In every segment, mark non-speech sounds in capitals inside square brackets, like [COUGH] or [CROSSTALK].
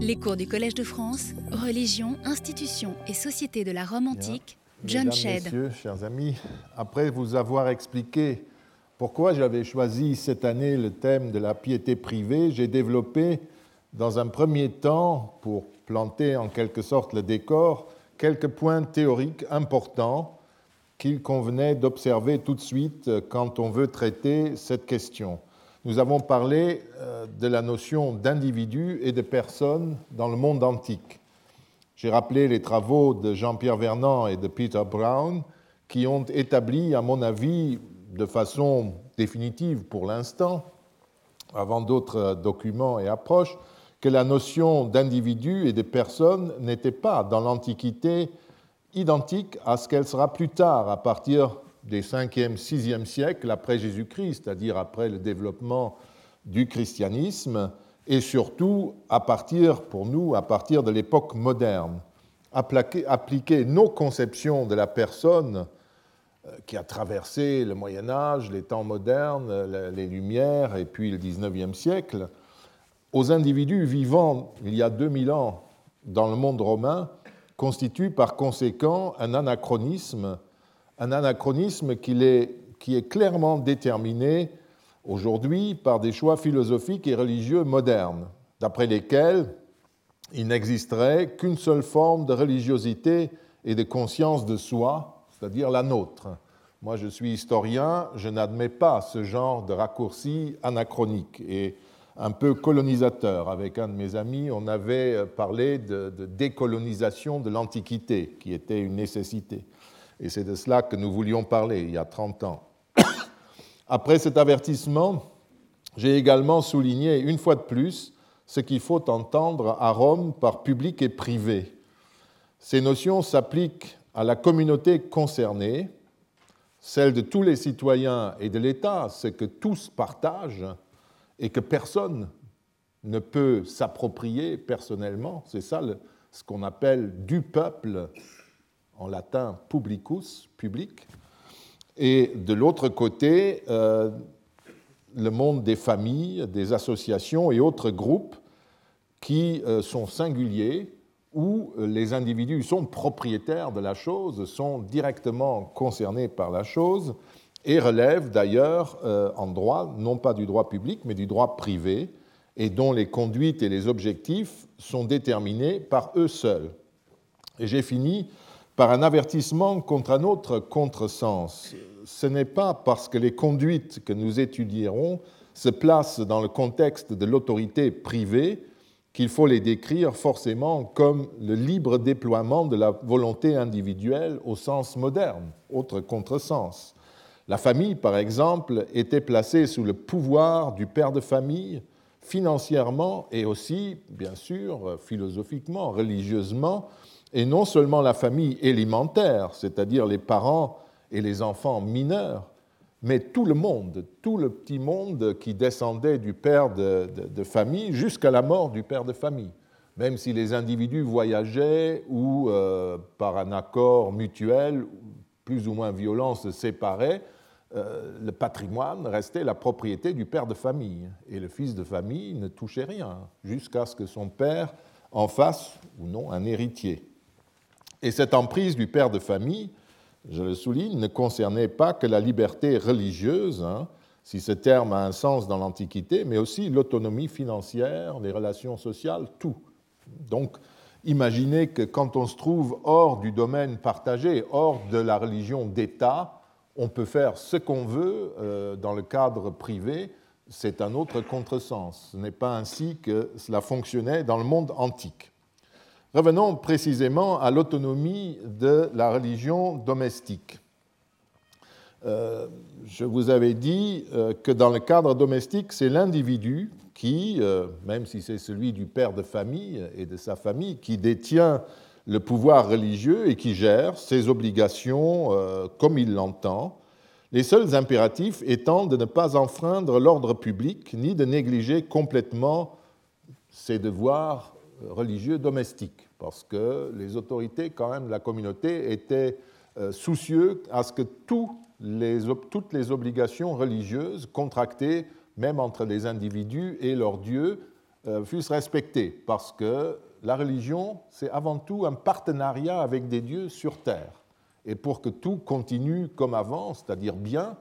Les cours du Collège de France, Religion, Institutions et Société de la Rome antique, John Mesdames, Shedd. Messieurs, chers amis, après vous avoir expliqué pourquoi j'avais choisi cette année le thème de la piété privée, j'ai développé dans un premier temps, pour planter en quelque sorte le décor, quelques points théoriques importants qu'il convenait d'observer tout de suite quand on veut traiter cette question. Nous avons parlé euh, de la notion d'individu et de personne dans le monde antique. J'ai rappelé les travaux de Jean-Pierre Vernant et de Peter Brown qui ont établi, à mon avis, de façon définitive pour l'instant, avant d'autres documents et approches, que la notion d'individu et de personne n'était pas dans l'Antiquité identique à ce qu'elle sera plus tard, à partir des 5e, 6e siècles après Jésus-Christ, c'est-à-dire après le développement du christianisme, et surtout à partir, pour nous, à partir de l'époque moderne. Appliquer, nos conceptions de la personne euh, qui a traversé le Moyen Âge, les temps modernes, les Lumières et puis le 19e siècle, aux individus vivant il y a 2000 ans dans le monde romain constitue par conséquent un anachronisme un anachronisme qui est, clairement déterminé aujourd'hui par des choix philosophiques et religieux modernes, d'après lesquels il n'existerait qu'une seule forme de religiosité et de conscience de soi, c'est-à-dire la nôtre. Moi, je suis historien, je n'admets pas ce genre de raccourci anachronique et un peu colonisateur. Avec un de mes amis, on avait parlé de décolonisation de l'Antiquité, qui était une nécessité. Et c'est de cela que nous voulions parler il y a 30 ans. [COUGHS] Après cet avertissement, j'ai également souligné une fois de plus ce qu'il faut entendre à Rome par public et privé. Ces notions s'appliquent à la communauté concernée, celle de tous les citoyens et de l'État, ce que tous partagent et que personne ne peut s'approprier personnellement. C'est ça ce qu'on appelle du peuple en latin publicus, public, et de l'autre côté, euh, le monde des familles, des associations et autres groupes qui euh, sont singuliers, où les individus sont propriétaires de la chose, sont directement concernés par la chose, et relèvent d'ailleurs euh, en droit, non pas du droit public, mais du droit privé, et dont les conduites et les objectifs sont déterminés par eux seuls. Et j'ai fini par un avertissement contre un autre contresens. Ce n'est pas parce que les conduites que nous étudierons se placent dans le contexte de l'autorité privée qu'il faut les décrire forcément comme le libre déploiement de la volonté individuelle au sens moderne, autre contresens. La famille, par exemple, était placée sous le pouvoir du père de famille financièrement et aussi, bien sûr, philosophiquement, religieusement, et non seulement la famille élémentaire, c'est-à-dire les parents et les enfants mineurs, mais tout le monde, tout le petit monde qui descendait du père de, famille jusqu'à la mort du père de famille. Même si les individus voyageaient ou, euh, par un accord mutuel, plus ou moins violent, se séparaient, euh, le patrimoine restait la propriété du père de famille. Et le fils de famille ne touchait rien, jusqu'à ce que son père en fasse ou non un héritier. Et cette emprise du père de famille, je le souligne, ne concernait pas que la liberté religieuse, hein, si ce terme a un sens dans l'Antiquité, mais aussi l'autonomie financière, les relations sociales, tout. Donc, imaginez que quand on se trouve hors du domaine partagé, hors de la religion d'État, on peut faire ce qu'on veut euh, dans le cadre privé, c'est un autre contresens. Ce n'est pas ainsi que cela fonctionnait dans le monde antique. Revenons précisément à l'autonomie de la religion domestique. Euh, je vous avais dit euh, que dans le cadre domestique, c'est l'individu qui, euh, même si c'est celui du père de famille et de sa famille, qui détient le pouvoir religieux et qui gère ses obligations comme il l'entend, les seuls impératifs étant de ne pas enfreindre l'ordre public ni de négliger complètement ses devoirs religieux domestiques, parce que les autorités quand même de la communauté étaient euh, soucieux à ce que toutes les obligations religieuses contractées, même entre les individus et leur Dieu, euh, fussent respectés, parce que la religion, c'est avant tout un partenariat avec des dieux sur terre. Et pour que tout continue comme avant, c'est-à-dire bien,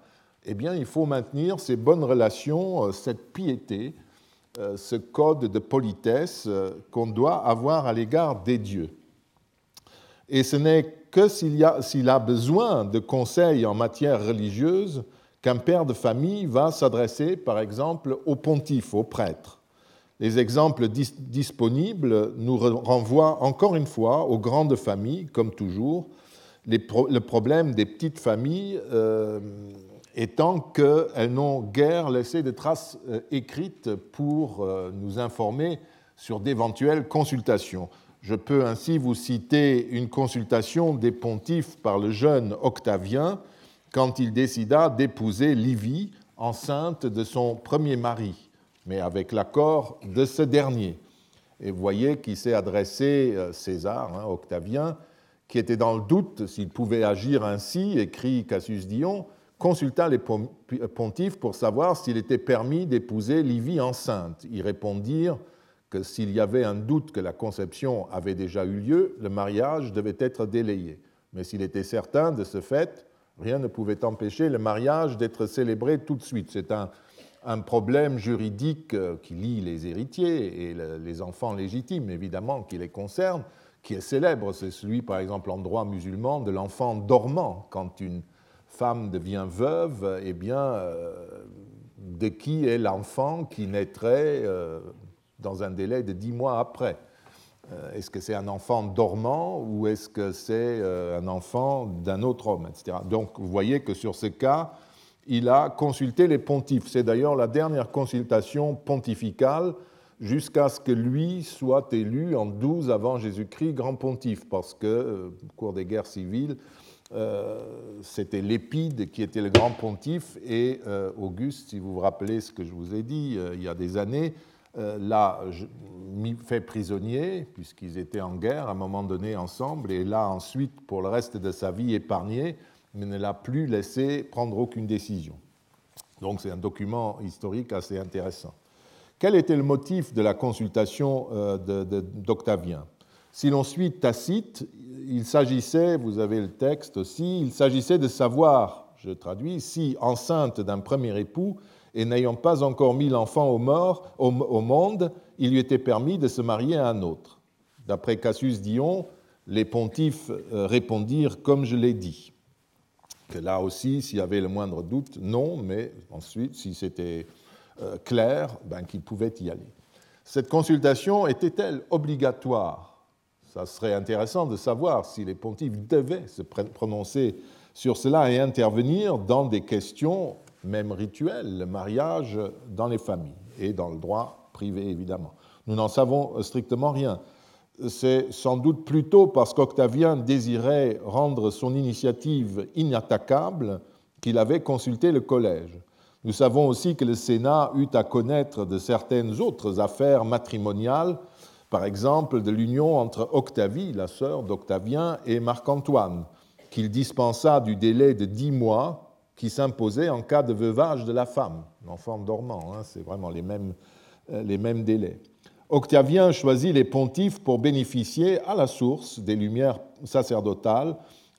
eh bien, il faut maintenir ces bonnes relations, euh, cette piété, ce code de politesse euh, qu'on doit avoir à l'égard des dieux. Et ce n'est que s'il a, a, besoin de conseils en matière religieuse qu'un père de famille va s'adresser, par exemple, au pontife, au prêtre. Les exemples disponibles nous renvoient encore une fois aux grandes familles, comme toujours. le problème des petites familles euh, étant qu'elles n'ont guère laissé de traces euh, écrites pour euh, nous informer sur d'éventuelles consultations. Je peux ainsi vous citer une consultation des pontifes par le jeune Octavien quand il décida d'épouser Livie, enceinte de son premier mari mais avec l'accord de ce dernier. Et vous voyez qu'il s'est adressé, euh, César, hein, Octavien, qui était dans le doute s'il pouvait agir ainsi, écrit Cassius Dion, consulta les pontifes pour savoir s'il était permis d'épouser Livie enceinte. Ils répondirent que s'il y avait un doute que la conception avait déjà eu lieu, le mariage devait être délayé. Mais s'il était certain de ce fait, rien ne pouvait empêcher le mariage d'être célébré tout de suite. C'est un, un problème juridique euh, qui lie les héritiers et les enfants légitimes, évidemment, qui les concerne, qui est célèbre. C'est celui, par exemple, en droit musulman, de l'enfant dormant. Quand une femme devient veuve, eh bien, euh, de qui est l'enfant qui naîtrait euh, dans un délai de dix mois après? Est-ce que c'est un enfant dormant ou est-ce que c'est un enfant d'un autre homme, etc. Donc, vous voyez que sur ce cas, il a consulté les pontifes. C'est d'ailleurs la dernière consultation pontificale jusqu'à ce que lui soit élu en 12 avant Jésus-Christ grand pontife, parce que, euh, au cours des guerres civiles, euh, c'était Lépide qui était le grand pontife et euh, Auguste, si vous vous rappelez ce que je vous ai dit il y a des années, l'a fait prisonnier, puisqu'ils étaient en guerre à un moment donné ensemble, et l'a ensuite, pour le reste de sa vie, épargné mais ne l'a plus laissé prendre aucune décision. Donc c'est un document historique assez intéressant. Quel était le motif de la consultation euh, d'Octavien? Si l'on suit Tacite, il s'agissait, vous avez le texte aussi, il s'agissait de savoir, je traduis, si enceinte d'un premier époux et n'ayant pas encore mis l'enfant au, monde, il lui était permis de se marier à un autre. D'après Cassius Dion, les pontifes euh, répondirent comme je l'ai dit que là aussi, s'il y avait le moindre doute, non, mais ensuite, si c'était euh, clair, ben, qu'il pouvait y aller. Cette consultation était-elle obligatoire? Ça serait intéressant de savoir si les pontifes devaient se prononcer sur cela et intervenir dans des questions même rituelles, le mariage dans les familles et dans le droit privé, évidemment. Nous n'en savons strictement rien c'est sans doute plutôt parce qu'Octavien désirait rendre son initiative inattaquable qu'il avait consulté le collège. Nous savons aussi que le Sénat eut à connaître de certaines autres affaires matrimoniales, par exemple de l'union entre Octavie, la sœur d'Octavien, et Marc-Antoine, qu'il dispensa du délai de dix mois qui s'imposait en cas de veuvage de la femme, l'enfant dormant, hein, c'est vraiment les mêmes, euh, les mêmes délais. Octavien choisit les pontifes pour bénéficier à la source des lumières sacerdotales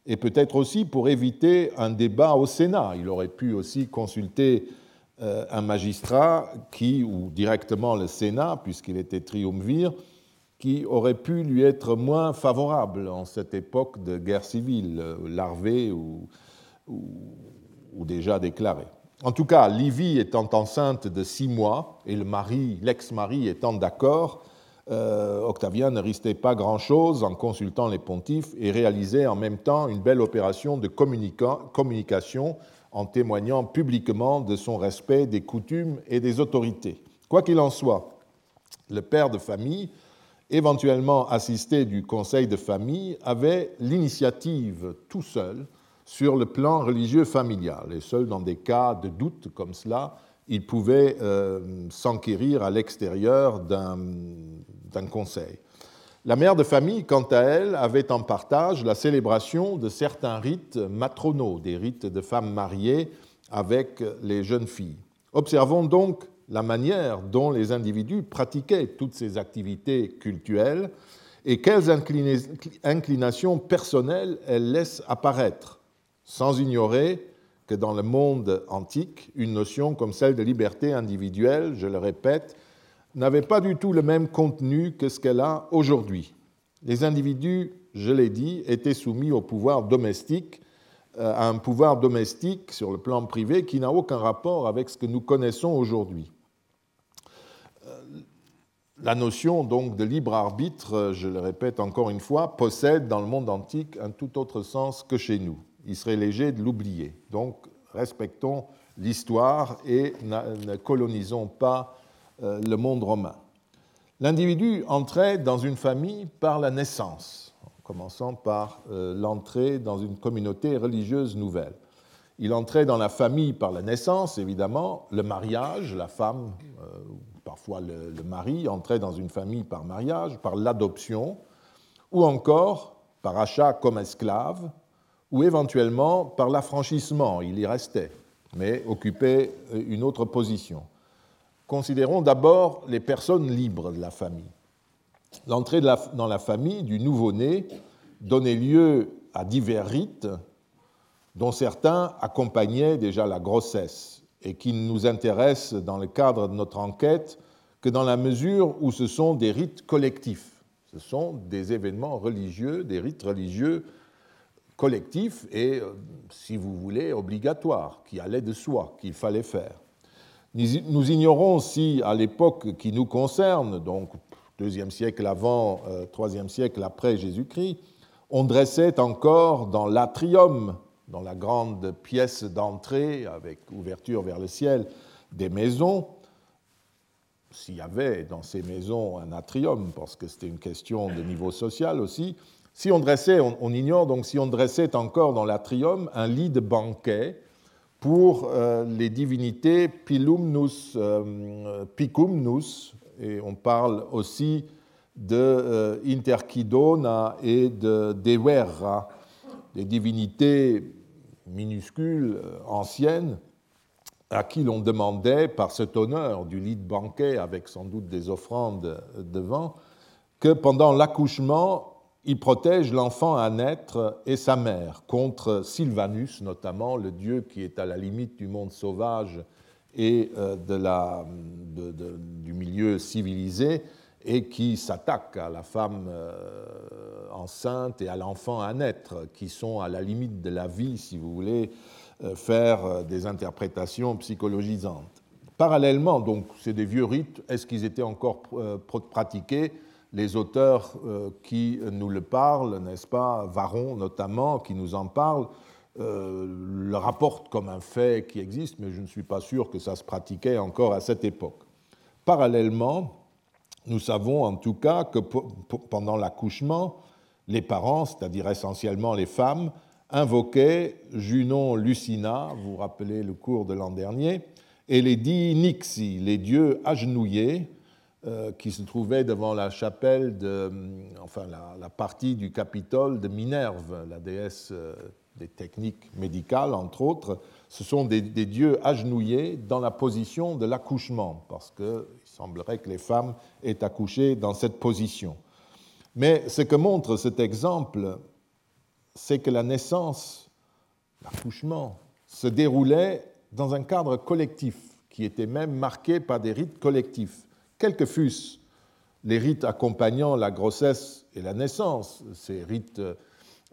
et peut-être aussi pour éviter un débat au Sénat. Il aurait pu aussi consulter euh, un magistrat qui, ou directement le Sénat, puisqu'il était triumvir, qui aurait pu lui être moins favorable en cette époque de guerre civile, larvée ou, déjà déclarée. En tout cas, Livie étant enceinte de six mois et le mari, l'ex-mari étant d'accord, euh, Octavien ne restait pas grand-chose en consultant les pontifes et réalisait en même temps une belle opération de communication en témoignant publiquement de son respect des coutumes et des autorités. Quoi qu'il en soit, le père de famille, éventuellement assisté du conseil de famille, avait l'initiative tout seul sur le plan religieux familial. Et seul dans des cas de doute comme cela, il pouvait euh, s'enquérir à l'extérieur d'un conseil. La mère de famille, quant à elle, avait en partage la célébration de certains rites matronaux, des rites de femmes mariées avec les jeunes filles. Observons donc la manière dont les individus pratiquaient toutes ces activités cultuelles et quelles inclinations personnelles elles laissent apparaître, sans ignorer que dans le monde antique, une notion comme celle de liberté individuelle, je le répète, n'avait pas du tout le même contenu que ce qu'elle a aujourd'hui. Les individus, je l'ai dit, étaient soumis au pouvoir domestique, euh, à un pouvoir domestique sur le plan privé qui n'a aucun rapport avec ce que nous connaissons aujourd'hui. Euh, la notion donc de libre arbitre, je le répète encore une fois, possède dans le monde antique un tout autre sens que chez nous. Il serait léger de l'oublier. Donc respectons l'histoire et ne colonisons pas euh, le monde romain. L'individu entrait dans une famille par la naissance, en commençant par euh, l'entrée dans une communauté religieuse nouvelle. Il entrait dans la famille par la naissance, évidemment, le mariage, la femme, euh, parfois le, mari, entrait dans une famille par mariage, par l'adoption, ou encore par achat comme esclave, ou éventuellement par l'affranchissement, il y restait, mais occupait une autre position. Considérons d'abord les personnes libres de la famille. L'entrée dans la famille du nouveau-né donnait lieu à divers rites, dont certains accompagnaient déjà la grossesse et qui ne nous intéressent dans le cadre de notre enquête que dans la mesure où ce sont des rites collectifs. Ce sont des événements religieux, des rites religieux collectifs et, euh, si vous voulez, obligatoires, qui allaient de soi, qu'il fallait faire. Nous ignorons si, à l'époque qui nous concerne, donc deuxième siècle avant, euh, troisième siècle après Jésus-Christ, on dressait encore dans l'atrium, dans la grande pièce d'entrée avec ouverture vers le ciel, des maisons, s'il y avait dans ces maisons un atrium, parce que c'était une question de niveau social aussi, si on dressait, on ignore donc si on dressait encore dans l'atrium un lit de banquet pour euh, les divinités Pilumnus, euh, Picumnus, et on parle aussi de euh, et de Deverra, des divinités minuscules, anciennes, à qui l'on demandait, par cet honneur du lit de banquet, avec sans doute des offrandes devant, que pendant l'accouchement, il protège l'enfant à naître et sa mère contre Sylvanus, notamment, le dieu qui est à la limite du monde sauvage et euh, de la, du milieu civilisé et qui s'attaque à la femme euh, enceinte et à l'enfant à naître, qui sont à la limite de la vie, si vous voulez euh, faire des interprétations psychologisantes. Parallèlement, donc, c'est des vieux rites, est-ce qu'ils étaient encore pratiqués? Les auteurs euh, qui nous le parlent, n'est-ce pas, Varon notamment, qui nous en parle, euh, le rapportent comme un fait qui existe, mais je ne suis pas sûr que ça se pratiquait encore à cette époque. Parallèlement, nous savons en tout cas que pendant l'accouchement, les parents, c'est-à-dire essentiellement les femmes, invoquaient Junon Lucina, vous vous rappelez le cours de l'an dernier, et les dix Nixi, les dieux agenouillés, euh, qui se trouvait devant la chapelle, de, euh, enfin la, partie du Capitole de Minerve, la déesse euh, des techniques médicales, entre autres. Ce sont des, dieux agenouillés dans la position de l'accouchement, parce qu'il semblerait que les femmes aient accouché dans cette position. Mais ce que montre cet exemple, c'est que la naissance, l'accouchement, se déroulait dans un cadre collectif, qui était même marqué par des rites collectifs quels que fussent les rites accompagnant la grossesse et la naissance, ces rites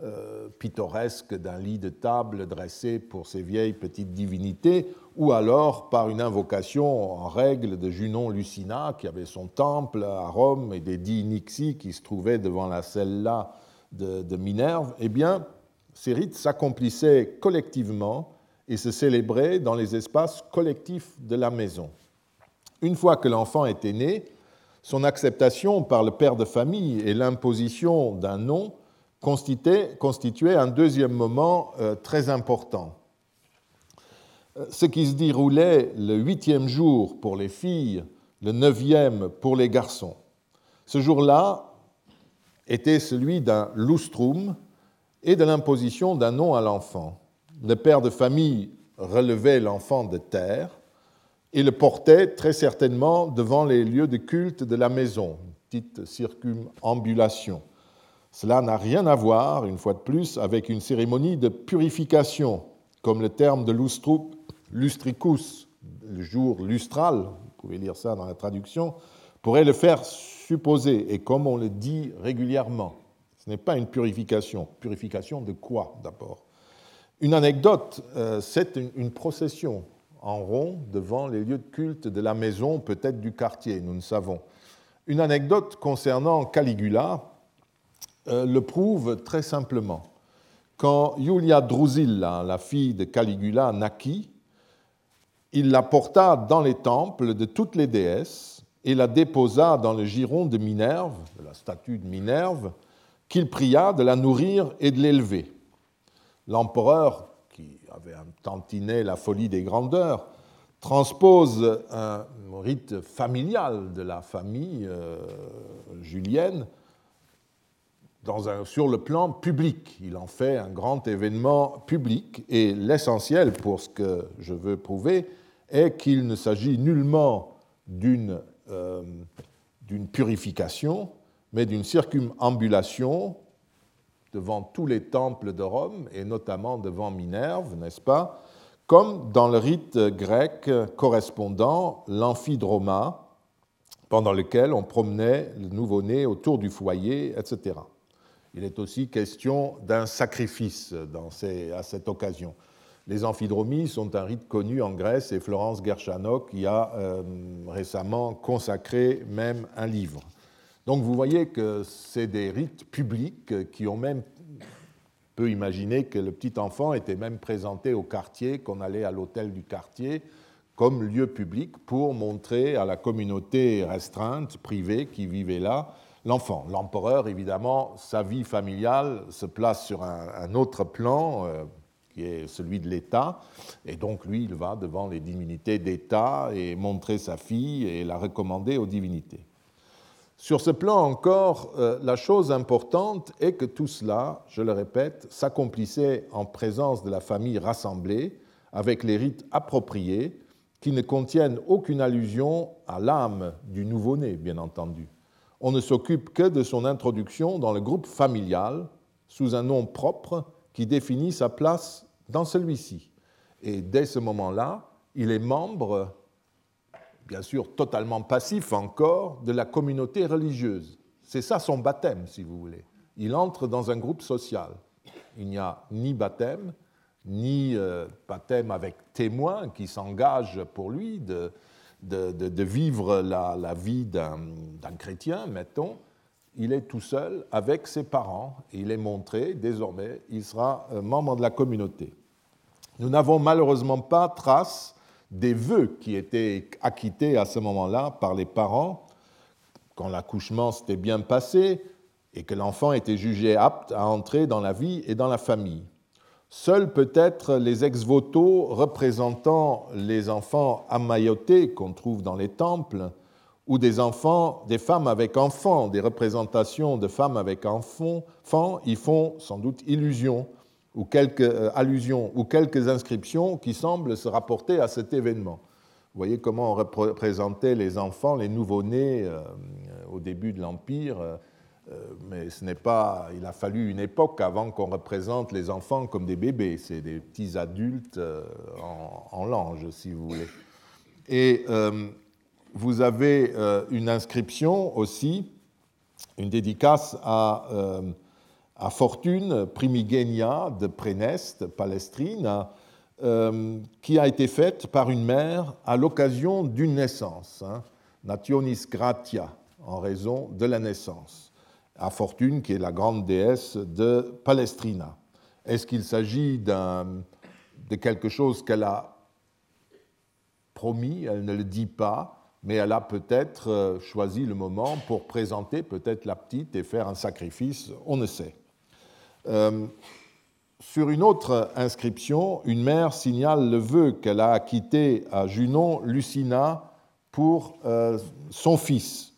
euh, pittoresques d'un lit de table dressé pour ces vieilles petites divinités, ou alors par une invocation en règle de Junon Lucina, qui avait son temple à Rome, et des Nixi qui se trouvaient devant la celle-là de, de Minerve, eh bien, ces rites s'accomplissaient collectivement et se célébraient dans les espaces collectifs de la maison. Une fois que l'enfant était né, son acceptation par le père de famille et l'imposition d'un nom constituaient un deuxième moment euh, très important. Euh, ce qui se déroulait le huitième jour pour les filles, le neuvième pour les garçons. Ce jour-là était celui d'un lustrum et de l'imposition d'un nom à l'enfant. Le père de famille relevait l'enfant de terre et le portait très certainement devant les lieux de culte de la maison, petite circumambulation. Cela n'a rien à voir, une fois de plus, avec une cérémonie de purification, comme le terme de lustricus, le jour lustral, vous pouvez lire ça dans la traduction, pourrait le faire supposer, et comme on le dit régulièrement. Ce n'est pas une purification. Purification de quoi d'abord? Une anecdote, euh, c'est une procession en rond devant les lieux de culte de la maison, peut-être du quartier, nous ne savons. Une anecdote concernant Caligula euh, le prouve très simplement. Quand Julia Drusilla, la fille de Caligula, naquit, il la porta dans les temples de toutes les déesses et la déposa dans le giron de Minerve, de la statue de Minerve, qu'il pria de la nourrir et de l'élever. L'empereur, qui avait un tantinet la folie des grandeurs, transpose un rite familial de la famille euh, julienne sur le plan public. Il en fait un grand événement public et l'essentiel pour ce que je veux prouver est qu'il ne s'agit nullement d'une euh, purification, mais d'une circumambulation devant tous les temples de Rome, et notamment devant Minerve, n'est-ce pas Comme dans le rite grec correspondant, l'amphidroma, pendant lequel on promenait le nouveau-né autour du foyer, etc. Il est aussi question d'un sacrifice à cette occasion. Les amphidromies sont un rite connu en Grèce et Florence Gershano qui a euh, récemment consacré même un livre. Donc vous voyez que c'est des rites publics qui ont même peut imaginer que le petit enfant était même présenté au quartier, qu'on allait à l'hôtel du quartier comme lieu public pour montrer à la communauté restreinte, privée, qui vivait là, l'enfant. L'empereur, évidemment, sa vie familiale se place sur un, autre plan, euh, qui est celui de l'État, et donc lui, il va devant les divinités d'État et montrer sa fille et la recommander aux divinités. Sur ce plan encore, euh, la chose importante est que tout cela, je le répète, s'accomplissait en présence de la famille rassemblée, avec les rites appropriés, qui ne contiennent aucune allusion à l'âme du nouveau-né, bien entendu. On ne s'occupe que de son introduction dans le groupe familial, sous un nom propre qui définit sa place dans celui-ci. Et dès ce moment-là, il est membre bien sûr totalement passif encore, de la communauté religieuse. C'est ça son baptême, si vous voulez. Il entre dans un groupe social. Il n'y a ni baptême, ni euh, baptême avec témoin qui s'engage pour lui de, vivre la vie d'un chrétien, mettons. Il est tout seul avec ses parents il est montré, désormais, il sera euh, membre de la communauté. Nous n'avons malheureusement pas trace des vœux qui étaient acquittés à ce moment-là par les parents quand l'accouchement s'était bien passé et que l'enfant était jugé apte à entrer dans la vie et dans la famille. Seuls peut-être les ex-voto représentant les enfants amaillotés qu'on trouve dans les temples, ou des enfants, des femmes avec enfants, des représentations de femmes avec enfants, y font sans doute illusion ou quelques euh, allusions ou quelques inscriptions qui semblent se rapporter à cet événement. Vous voyez comment on représentait les enfants, les nouveau-nés euh, au début de l'Empire, euh, mais ce n'est pas. Il a fallu une époque avant qu'on représente les enfants comme des bébés. C'est des petits adultes en, en lange, si vous voulez. Et vous avez une inscription aussi, une dédicace à à Fortune Primigenia de Préneste, Palestrine, euh, qui a été faite par une mère à l'occasion d'une naissance, hein, Nationis Gratia, en raison de la naissance, à Fortune, qui est la grande déesse de Palestrina. Est-ce qu'il s'agit de quelque chose qu'elle a promis? Elle ne le dit pas, mais elle a peut-être euh, choisi le moment pour présenter peut-être la petite et faire un sacrifice, on ne sait. Euh, sur une autre inscription, une mère signale le vœu qu'elle a acquitté à Junon Lucina pour euh, son fils.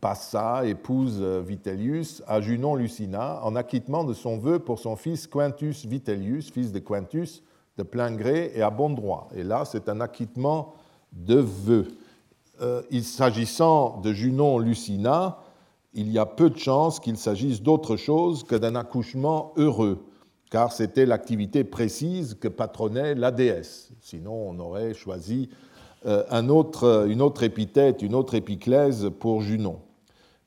Bassa épouse Vitellius à Junon Lucina en acquittement de son vœu pour son fils Quintus Vitellius, fils de Quintus, de plein gré et à bon droit. Et là, c'est un acquittement de vœux. Euh, s'agissant de Junon Lucina, il y a peu de chances qu'il s'agisse d'autre chose que d'un accouchement heureux, car c'était l'activité précise que patronnait la déesse. Sinon, on aurait choisi euh, autre, une autre épithète, une autre épiclèse pour Junon.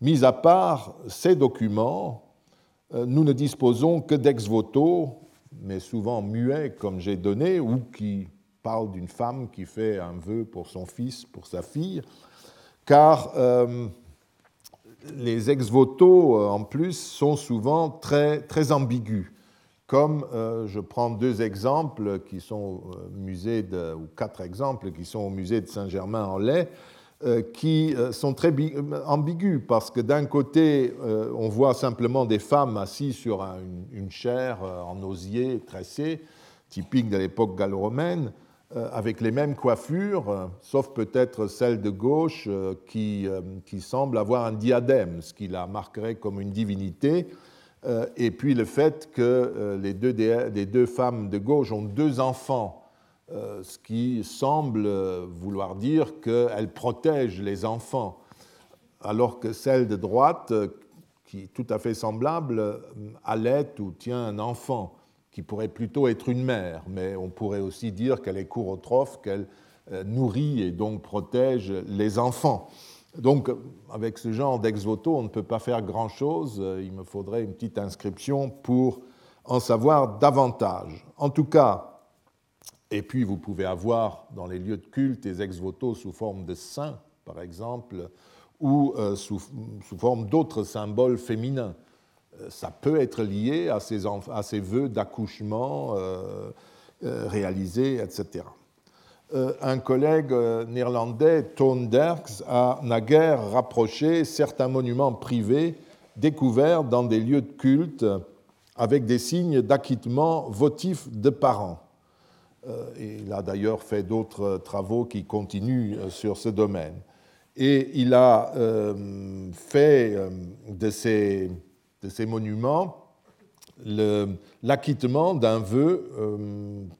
Mis à part ces documents, euh, nous ne disposons que d'ex-voto, mais souvent muets comme j'ai donné, ou qui parlent d'une femme qui fait un vœu pour son fils, pour sa fille, car euh, les ex-voto, euh, en plus, sont souvent très, très ambigus. Comme je prends deux exemples qui sont au musée ou quatre exemples qui sont au musée de Saint-Germain-en-Laye, euh, qui euh, sont très ambigus, parce que d'un côté, euh, on voit simplement des femmes assises sur une chair en osier tressé, typique de l'époque gallo-romaine, avec les mêmes coiffures, sauf peut-être celle de gauche qui, qui, semble avoir un diadème, ce qui la marquerait comme une divinité, et puis le fait que les deux, les deux femmes de gauche ont deux enfants euh, ce qui semble vouloir dire qu'elle protège les enfants, alors que celle de droite, euh, qui est tout à fait semblable, euh, allait ou tient un enfant, qui pourrait plutôt être une mère, mais on pourrait aussi dire qu'elle est courotrophe, qu'elle nourrit et donc protège les enfants. Donc, avec ce genre d'ex-voto, on ne peut pas faire grand-chose. Il me faudrait une petite inscription pour en savoir davantage. En tout cas, et puis vous pouvez avoir dans les lieux de culte des ex-voto sous forme de saints, par exemple, ou euh, sous, forme d'autres symboles féminins. Euh, ça peut être lié à ces, vœux d'accouchement euh, réalisés, etc. un collègue néerlandais, Toon Derks, a naguère rapproché certains monuments privés découverts dans des lieux de culte avec des signes d'acquittement votif de parents. Euh, il a d'ailleurs fait d'autres travaux qui continuent euh, sur ce domaine. Et il a euh, fait de ces, de ces monuments l'acquittement d'un vœu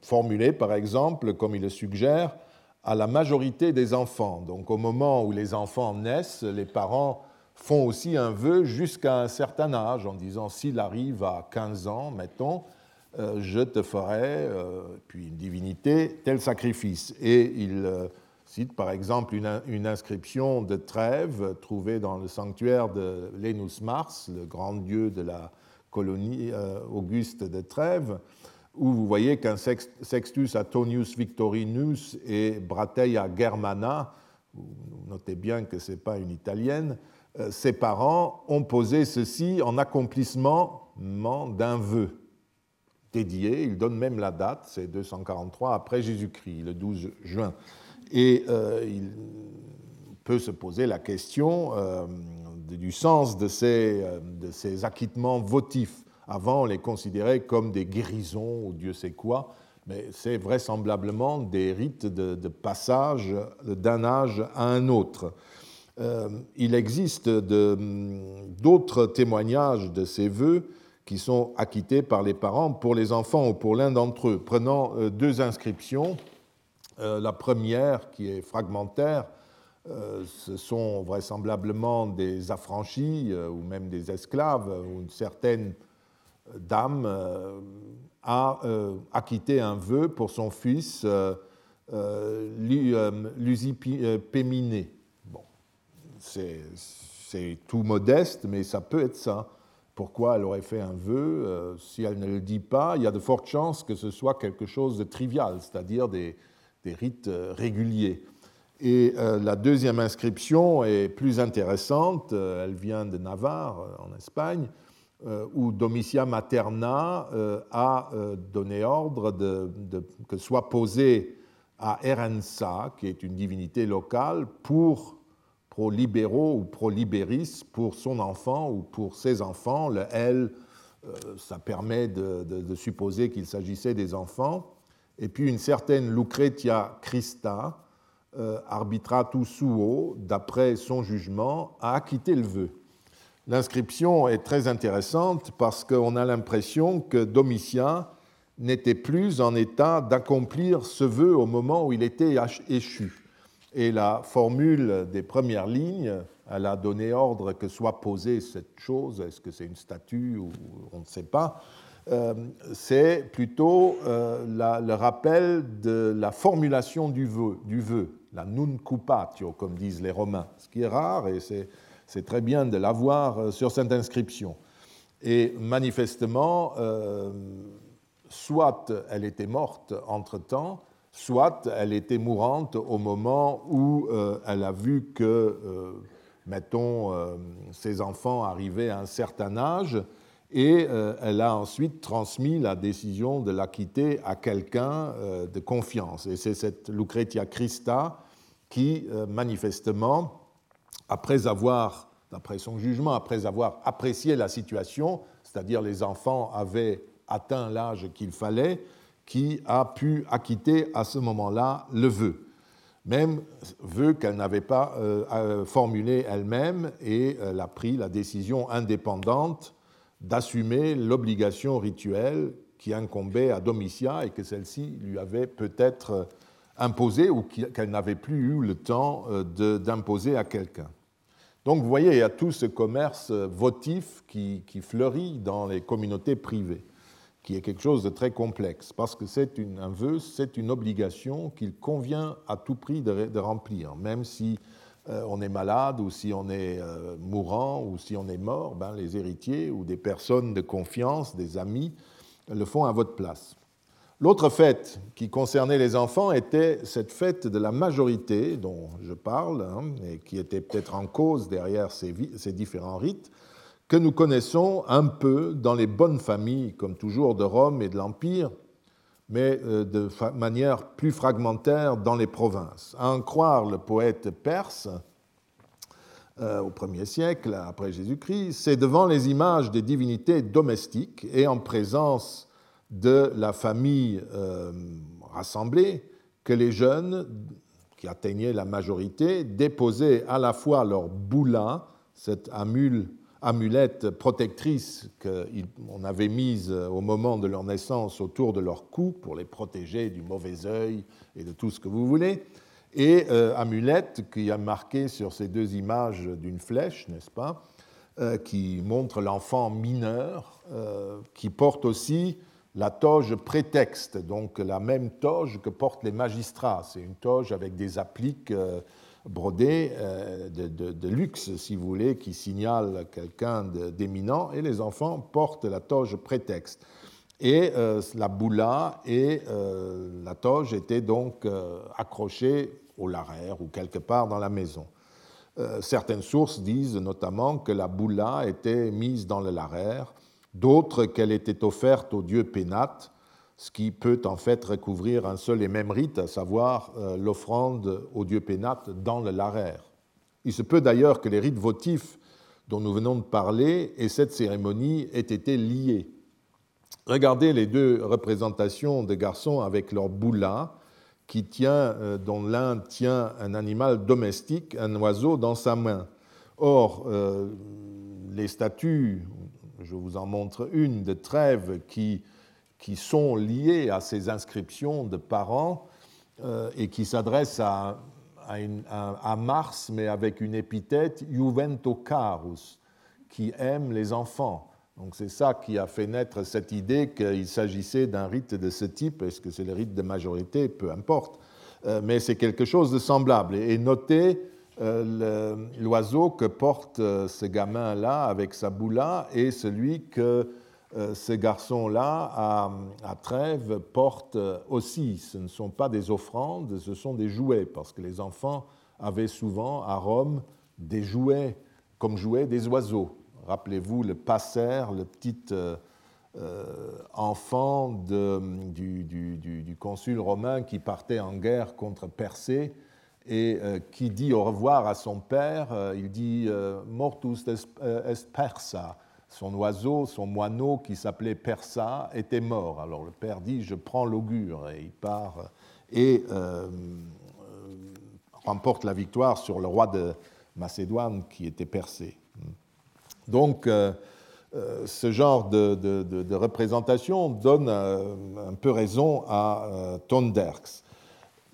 formulé, par exemple, comme il le suggère, à la majorité des enfants. Donc au moment où les enfants naissent, les parents font aussi un vœu jusqu'à un certain âge, en disant s'il arrive à 15 ans, mettons, euh, je te ferai, euh, puis une divinité, tel sacrifice. Et il euh, cite par exemple une, inscription de Trèves trouvée dans le sanctuaire de Lenus Mars, le grand dieu de la colonie auguste de Trèves, où vous voyez qu'un Sextus Antonius Victorinus et Brateia Germana, notez bien que ce n'est pas une italienne, ses parents ont posé ceci en accomplissement d'un vœu Il donne même la date, c'est 243 après Jésus-Christ, le 12 juin. Et euh, il peut se poser la question euh, du sens de ces, euh, de ces acquittements votifs. Avant, on les considérait comme des guérisons ou Dieu sait quoi, mais c'est vraisemblablement des rites de passage d'un âge à un autre. il existe d'autres témoignages de ces vœux qui sont acquittés par les parents pour les enfants ou pour l'un d'entre eux. Prenant euh, deux inscriptions, euh, la première qui est fragmentaire, euh, ce sont vraisemblablement des affranchis ou même des esclaves, où une certaine dame a acquitté un vœu pour son fils Lusipéminé. Bon, c'est tout modeste, mais ça peut être ça pourquoi elle aurait fait un vœu. Euh, si elle ne le dit pas, il y a de fortes chances que ce soit quelque chose de trivial, c'est-à-dire des, rites euh, réguliers. Et euh, la deuxième inscription est plus intéressante, elle vient de Navarre, en Espagne, où Domitia Materna a donné ordre que soit posé à Erensa, qui est une divinité locale, pour pro-libéraux ou pro-libéris pour son enfant ou pour ses enfants. Le L, euh, ça permet de, supposer qu'il s'agissait des enfants. Et puis une certaine Lucretia Christa, euh, arbitratus suo, d'après son jugement, a acquitté le vœu. L'inscription est très intéressante parce qu'on a l'impression que Domitien n'était plus en état d'accomplir ce vœu au moment où il était échu. Et la formule des premières lignes, elle a donné ordre que soit posée cette chose, est-ce que c'est une statue ou on ne sait pas, euh, c'est plutôt euh, le rappel de la formulation du vœu, du vœu, la nun cupatio, comme disent les Romains, ce qui est rare et c'est très bien de l'avoir euh, sur cette inscription. Et manifestement, soit elle était morte entre-temps, soit elle était mourante au moment où elle a vu que, mettons, ses enfants arrivaient à un certain âge et euh, elle a ensuite transmis la décision de l'acquitter à quelqu'un euh, de confiance. Et c'est cette Lucretia Christa qui, euh, manifestement, après avoir, d'après son jugement, après avoir apprécié la situation, c'est-à-dire les enfants avaient atteint l'âge qu'il fallait, qui a pu acquitter à ce moment-là le vœu. Même vœu qu'elle n'avait pas formulé elle-même et elle a pris la décision indépendante d'assumer l'obligation rituelle qui incombait à Domitia et que celle-ci lui avait peut-être imposée ou qu'elle n'avait plus eu le temps euh, d'imposer à quelqu'un. Donc vous voyez, il y a tout ce commerce votif qui, fleurit dans les communautés privées, qui est quelque chose de très complexe, parce que c'est un vœu, c'est une obligation qu'il convient à tout prix de remplir, même si euh, on est malade ou si on est euh, mourant ou si on est mort, ben, les héritiers ou des personnes de confiance, des amis, le font à votre place. L'autre fête qui concernait les enfants était cette fête de la majorité dont je parle, hein, et qui était peut-être en cause derrière ces, ces, différents rites, que nous connaissons un peu dans les bonnes familles, comme toujours de Rome et de l'Empire, mais euh, de manière plus fragmentaire dans les provinces. À en croire le poète perse, euh, au Ier siècle après Jésus-Christ, c'est devant les images des divinités domestiques et en présence de la famille euh, rassemblée que les jeunes qui atteignaient la majorité déposaient à la fois leur boula, cette amule amulette protectrice qu'on avait mise au moment de leur naissance autour de leur cou pour les protéger du mauvais œil et de tout ce que vous voulez, et euh, amulette qui a marqué sur ces deux images d'une flèche, n'est-ce pas, euh, qui montre l'enfant mineur, euh, qui porte aussi la toge prétexte, donc la même toge que portent les magistrats. C'est une toge avec des appliques brodé euh, de, luxe, si vous voulez, qui signale quelqu'un d'éminent, et les enfants portent la toge prétexte. Et euh, la boula et euh, la toge étaient donc accrochées au laraire ou quelque part dans la maison. certaines sources disent notamment que la boula était mise dans le laraire, d'autres qu'elle était offerte au dieu Pénate, ce qui peut en fait recouvrir un seul et même rite, à savoir euh, l'offrande au dieu Pénate dans le laraire. Il se peut d'ailleurs que les rites votifs dont nous venons de parler et cette cérémonie aient été liés. Regardez les deux représentations de garçons avec leur boula, qui tient, euh, dont l'un tient un animal domestique, un oiseau, dans sa main. Or, euh, les statues, je vous en montre une, de Trèves qui qui sont liées à ces inscriptions de parents euh, et qui s'adressent à, à, Mars, mais avec une épithète Juvento Carus, qui aime les enfants. Donc c'est ça qui a fait naître cette idée qu'il s'agissait d'un rite de ce type. Est-ce que c'est le rite de majorité? Peu importe. Euh, mais c'est quelque chose de semblable. Et notez euh, l'oiseau que porte ce gamin-là avec sa boula et celui que euh, ces garçons-là à, Trèves portent aussi, ce ne sont pas des offrandes, ce sont des jouets, parce que les enfants avaient souvent à Rome des jouets, comme jouets des oiseaux. Rappelez-vous le passer, le petit euh, euh, enfant du, consul romain qui partait en guerre contre Persée et qui dit au revoir à son père, il dit Mortus est persa son oiseau, son moineau qui s'appelait Persa, était mort. Alors le père dit Je prends l'augure, et il part et euh, remporte la victoire sur le roi de Macédoine qui était percé. Donc, euh, ce genre de, représentation donne un peu raison à Tonderks.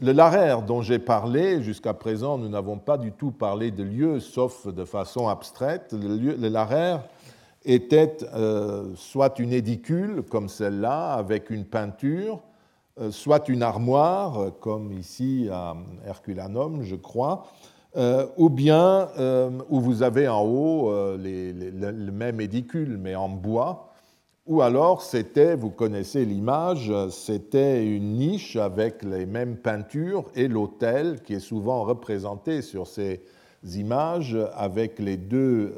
Le Larère dont j'ai parlé, jusqu'à présent, nous n'avons pas du tout parlé de lieu, sauf de façon abstraite. Le, le était euh, soit une édicule, comme celle-là, avec une peinture, euh, soit une armoire, comme ici à Herculanum, je crois, euh, ou bien où vous avez en haut le même édicule, mais en bois, ou alors c'était, vous connaissez l'image, c'était une niche avec les mêmes peintures et l'autel qui est souvent représenté sur ces images avec les deux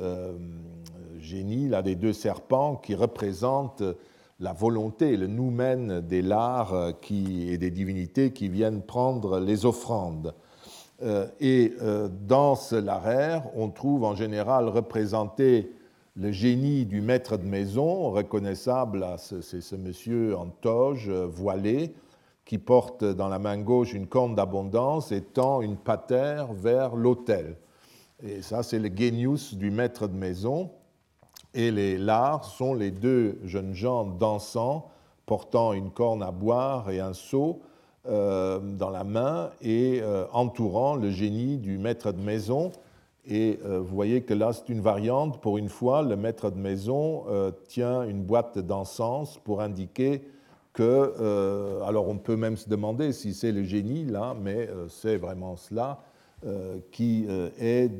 euh, génies, là, les deux serpents qui représentent la volonté, le noumen des lards qui, et des divinités qui viennent prendre les offrandes. Euh, et euh, dans ce laraire, on trouve en général représenté le génie du maître de maison, reconnaissable, c'est ce monsieur en toge, voilé, qui porte dans la main gauche une corne d'abondance et tend une patère vers l'autel. Et ça, c'est le genius du maître de maison. Et les lards sont les deux jeunes gens dansant, portant une corne à boire et un seau euh, dans la main et euh, entourant le génie du maître de maison et euh, vous voyez que là, c'est une variante. Pour une fois, le maître de maison tient une boîte d'encens pour indiquer que. Alors, on peut même se demander si c'est le génie, là, mais c'est vraiment cela qui est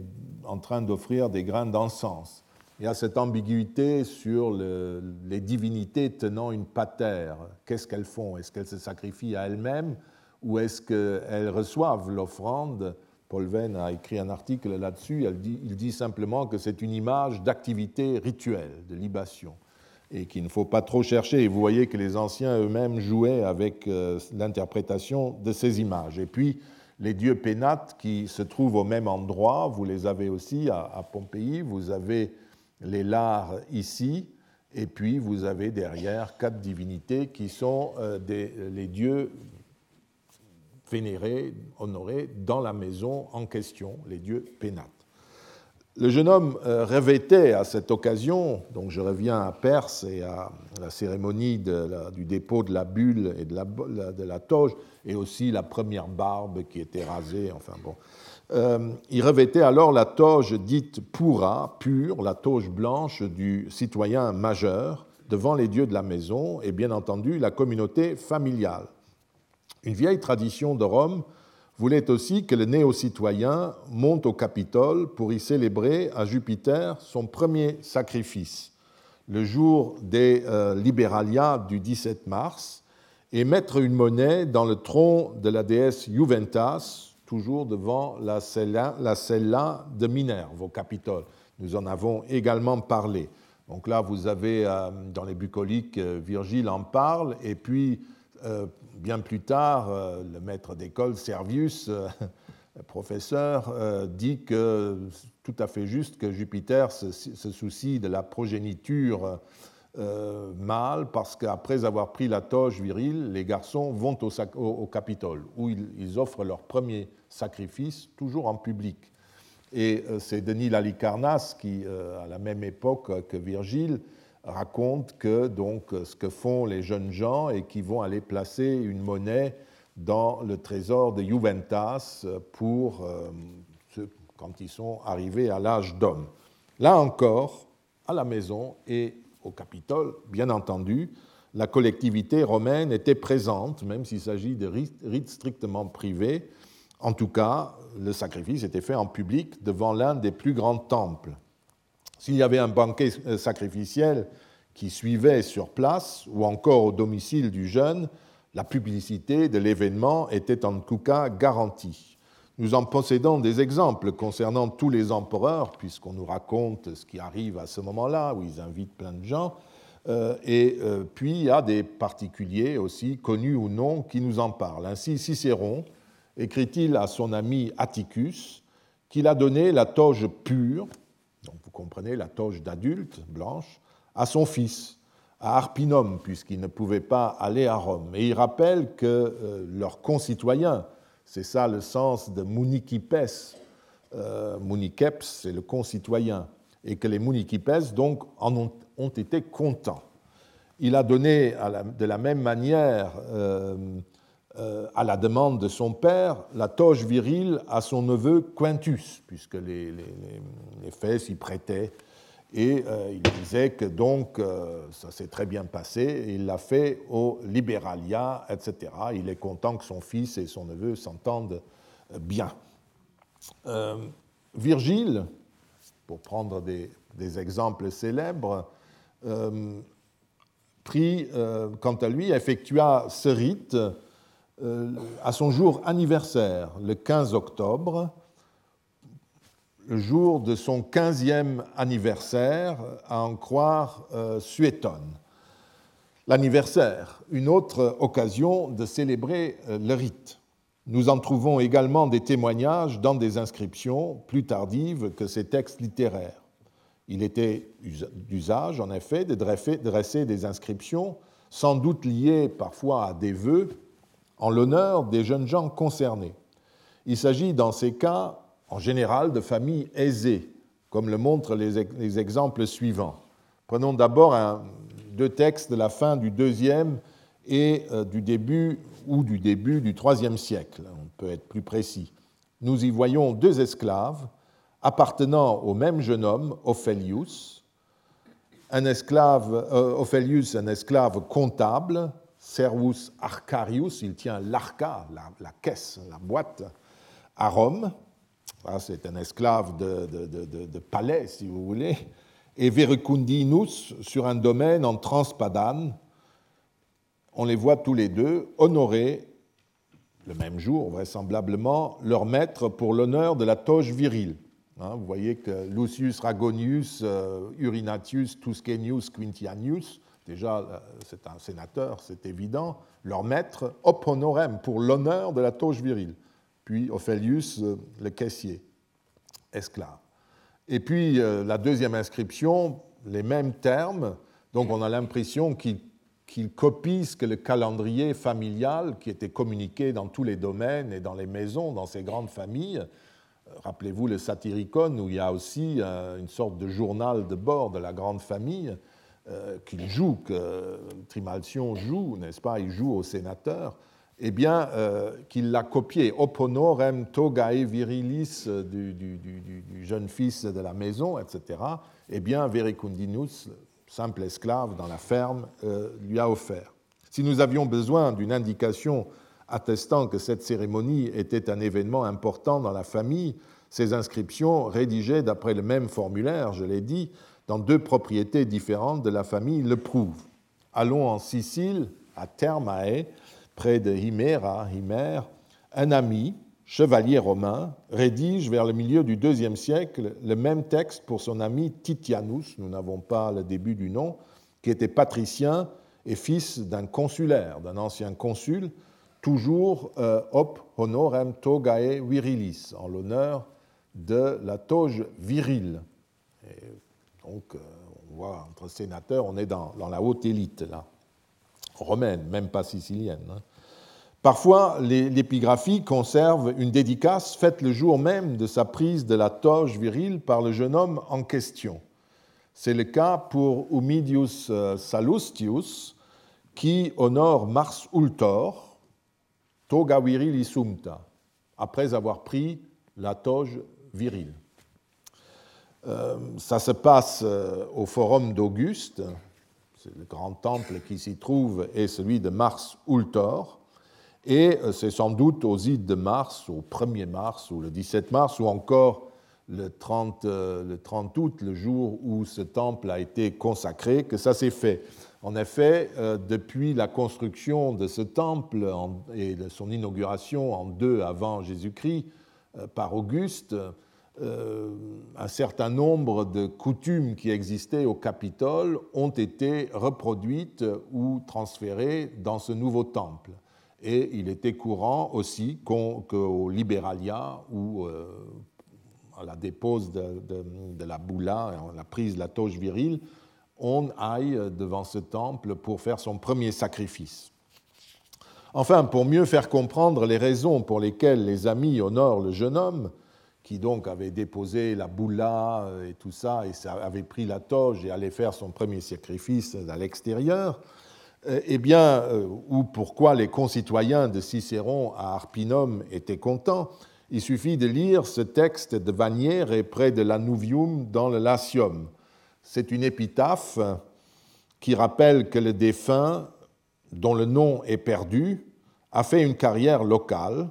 en train d'offrir des grains d'encens. Il y a cette ambiguïté sur les divinités tenant une patère. Qu'est-ce qu'elles font? Est-ce qu'elles se sacrifient à elles-mêmes ou est-ce qu'elles reçoivent l'offrande? Paul Venn a écrit un article là-dessus, il dit simplement que c'est une image d'activité rituelle, de libation, et qu'il ne faut pas trop chercher. Et vous voyez que les anciens eux-mêmes jouaient avec euh, l'interprétation de ces images. Et puis, les dieux pénates qui se trouvent au même endroit, vous les avez aussi à, Pompéi, vous avez les Lars ici, et puis vous avez derrière quatre divinités qui sont euh, les dieux vénérés, honorés dans la maison en question, les dieux pénates. Le jeune homme euh, revêtait à cette occasion, donc je reviens à Perse et à la cérémonie du dépôt de la bulle et de la, toge, et aussi la première barbe qui était rasée, enfin bon. Euh, il revêtait alors la toge dite pura, pure, la toge blanche du citoyen majeur, devant les dieux de la maison et bien entendu la communauté familiale. Une vieille tradition de Rome voulait aussi que le néo-citoyen monte au Capitole pour y célébrer à Jupiter son premier sacrifice, le jour des euh, Liberalia du 17 mars, et mettre une monnaie dans le tronc de la déesse Juventas, toujours devant la cella, la de Minerve au Capitole. Nous en avons également parlé. Donc là, vous avez euh, dans les bucoliques, euh, Virgile en parle, et puis bien plus tard, euh, le maître d'école, Servius, euh, professeur, euh, dit que tout à fait juste que Jupiter se, soucie de la progéniture mâle, parce qu'après avoir pris la toge virile, les garçons vont au, Capitole, où ils, offrent leur premier sacrifice, toujours en public. Et c'est Denis Lalicarnasse qui, à la même époque que Virgile, raconte que donc ce que font les jeunes gens et qui vont aller placer une monnaie dans le trésor de Juventas pour euh, quand ils sont arrivés à l'âge d'homme. Là encore, à la maison et au Capitole, bien entendu, la collectivité romaine était présente, même s'il s'agit de rites strictement privés. En tout cas, le sacrifice était fait en public devant l'un des plus grands temples. S'il y avait un banquet euh, sacrificiel qui suivait sur place ou encore au domicile du jeune, la publicité de l'événement était en tout cas garantie. Nous en possédons des exemples concernant tous les empereurs, puisqu'on nous raconte ce qui arrive à ce moment-là, où ils invitent plein de gens. Euh, et euh, puis il y a des particuliers aussi, connus ou non, qui nous en parlent. Ainsi, Cicéron écrit-il à son ami Atticus qu'il a donné la toge pure, donc vous comprenez, la toge d'adulte, blanche, à son fils, à Arpinum, puisqu'il ne pouvait pas aller à Rome. Et il rappelle que euh, leurs concitoyens, c'est ça le sens de municipes, euh, municeps, c'est le concitoyen, et que les Munikipes donc en ont, été contents. Il a donné de la même manière, euh, à la demande de son père, la toge virile à son neveu Quintus, puisque les, les, faits s'y prêtaient. Et euh, il disait que donc ça s'est très bien passé, il l'a fait au Liberalia, etc. Il est content que son fils et son neveu s'entendent bien. Virgile, pour prendre des, exemples célèbres, euh, prit, euh, quant à lui, effectua ce rite euh, à son jour anniversaire, le 15 octobre, le jour de son 15e anniversaire, à en croire Suétone. L'anniversaire, une autre occasion de célébrer le rite. Nous en trouvons également des témoignages dans des inscriptions plus tardives que ces textes littéraires. Il était d'usage, en effet, de dresser des inscriptions, sans doute liées parfois à des vœux, en l'honneur des jeunes gens concernés. Il s'agit dans ces cas, en général, de familles aisées, comme le montrent les, exemples suivants. Prenons d'abord deux textes de la fin du deuxième et euh, du début ou du début du IIIe siècle, on peut être plus précis. Nous y voyons deux esclaves appartenant au même jeune homme, Ophelius, un esclave, euh, Ophelius, un esclave comptable, Servus Arcarius, il tient l'arca, la, caisse, la boîte, à Rome. C'est un esclave de, palais, si vous voulez. Et Verecundinus, sur un domaine en Transpadane, on les voit tous les deux honorer, le même jour vraisemblablement, leur maître pour l'honneur de la toge virile. Hein, vous voyez que Lucius Ragonius, euh, Urinatius, Tuscenius, Quintianius, déjà euh, c'est un sénateur, c'est évident, leur maître, op honorem, pour l'honneur de la toge virile. Puis Ophelius, euh, le caissier, esclave. Et puis la deuxième inscription, les mêmes termes, donc on a l'impression qu'il qu'il copie ce que le calendrier familial qui était communiqué dans tous les domaines et dans les maisons, dans ces grandes familles. Euh, rappelez-vous le Satyricon, où il y a aussi euh, une sorte de journal de bord de la grande famille euh, qu'il joue, que Trimalcion joue, n'est-ce pas? Il joue au sénateur. Eh bien, qu'il l'a copié, Oponorem togae virilis du, du, jeune fils de la maison, etc. Eh bien, Vericundinus simple esclave dans la ferme, euh, lui a offert. Si nous avions besoin d'une indication attestant que cette cérémonie était un événement important dans la famille, ces inscriptions, rédigées d'après le même formulaire, je l'ai dit, deux propriétés différentes de la famille, le prouvent. Allons en Sicile, à Thermae, près de Himera, Himère, un ami, chevalier romain, rédige vers le milieu du IIe siècle le même texte pour son ami Titianus, nous n'avons pas le début du nom, qui était patricien et fils d'un consulaire, d'un ancien consul, toujours euh, op honorem togae virilis, en l'honneur de la toge virile. Donc, euh, on voit entre sénateurs, on est dans, la haute élite, là, romaine, même pas sicilienne. Hein. Parfois, l'épigraphie conserve une dédicace faite le jour même de sa prise de la toge virile par le jeune homme en question. C'est le cas pour Humidius euh, Salustius, qui honore Mars Ultor, toga virili sumta, après avoir pris la toge virile. Euh, ça se passe euh, au Forum d'Auguste, c'est le grand temple qui s'y trouve, et celui de Mars Ultor. Et euh, c'est sans doute aux ides de mars, au 1er mars ou le 17 mars, ou encore le 30, euh, le 30 août, le jour où ce temple a été consacré, que ça s'est fait. En effet, depuis la construction de ce temple et de son inauguration en 2 avant Jésus-Christ par Auguste, un certain nombre de coutumes qui existaient au Capitole ont été reproduites ou transférées dans ce nouveau temple. Et il était courant aussi qu'au Liberalia ou euh, à la dépose de, la boula, la prise de la toge virile, on aille devant ce temple pour faire son premier sacrifice. Enfin, pour mieux faire comprendre les raisons pour lesquelles les amis honorent le jeune homme, qui donc avait déposé la boula et tout ça, et avait pris la toge et allait faire son premier sacrifice à l'extérieur, eh bien, ou pourquoi les concitoyens de Cicéron à Arpinum étaient contents, il suffit de lire ce texte de Vanière et près de l'Anuvium dans le Latium. C'est une épitaphe qui rappelle que le défunt, dont le nom est perdu, a fait une carrière locale,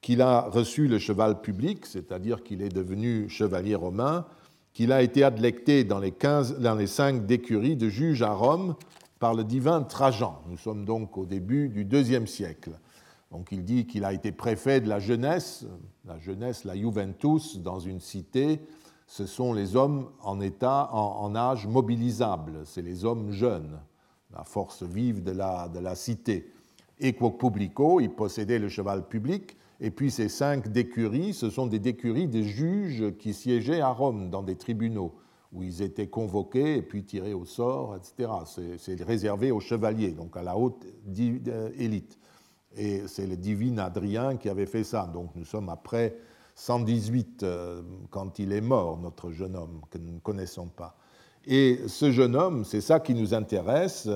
qu'il a reçu le cheval public, c'est-à-dire qu'il est devenu chevalier romain, qu'il a été adlecté dans les, cinq décuries de juge à Rome par le divin Trajan. Nous sommes donc au début du deuxième siècle. Donc il dit qu'il a été préfet de la jeunesse, la jeunesse, la Juventus, dans une cité. Ce sont les hommes en état, en, âge mobilisable, c'est les hommes jeunes, la force vive de la, de la cité. Equo publico, il possédait le cheval public, et puis ces cinq décuries, ce sont des décuries des juges qui siégeaient à Rome dans des tribunaux, où ils étaient convoqués et puis tirés au sort, etc. C'est réservé aux chevaliers, donc à la haute euh, élite. Et c'est le divin Adrien qui avait fait ça. Donc nous sommes après 118 euh, quand il est mort, notre jeune homme que nous ne connaissons pas. Et ce jeune homme, c'est ça qui nous intéresse,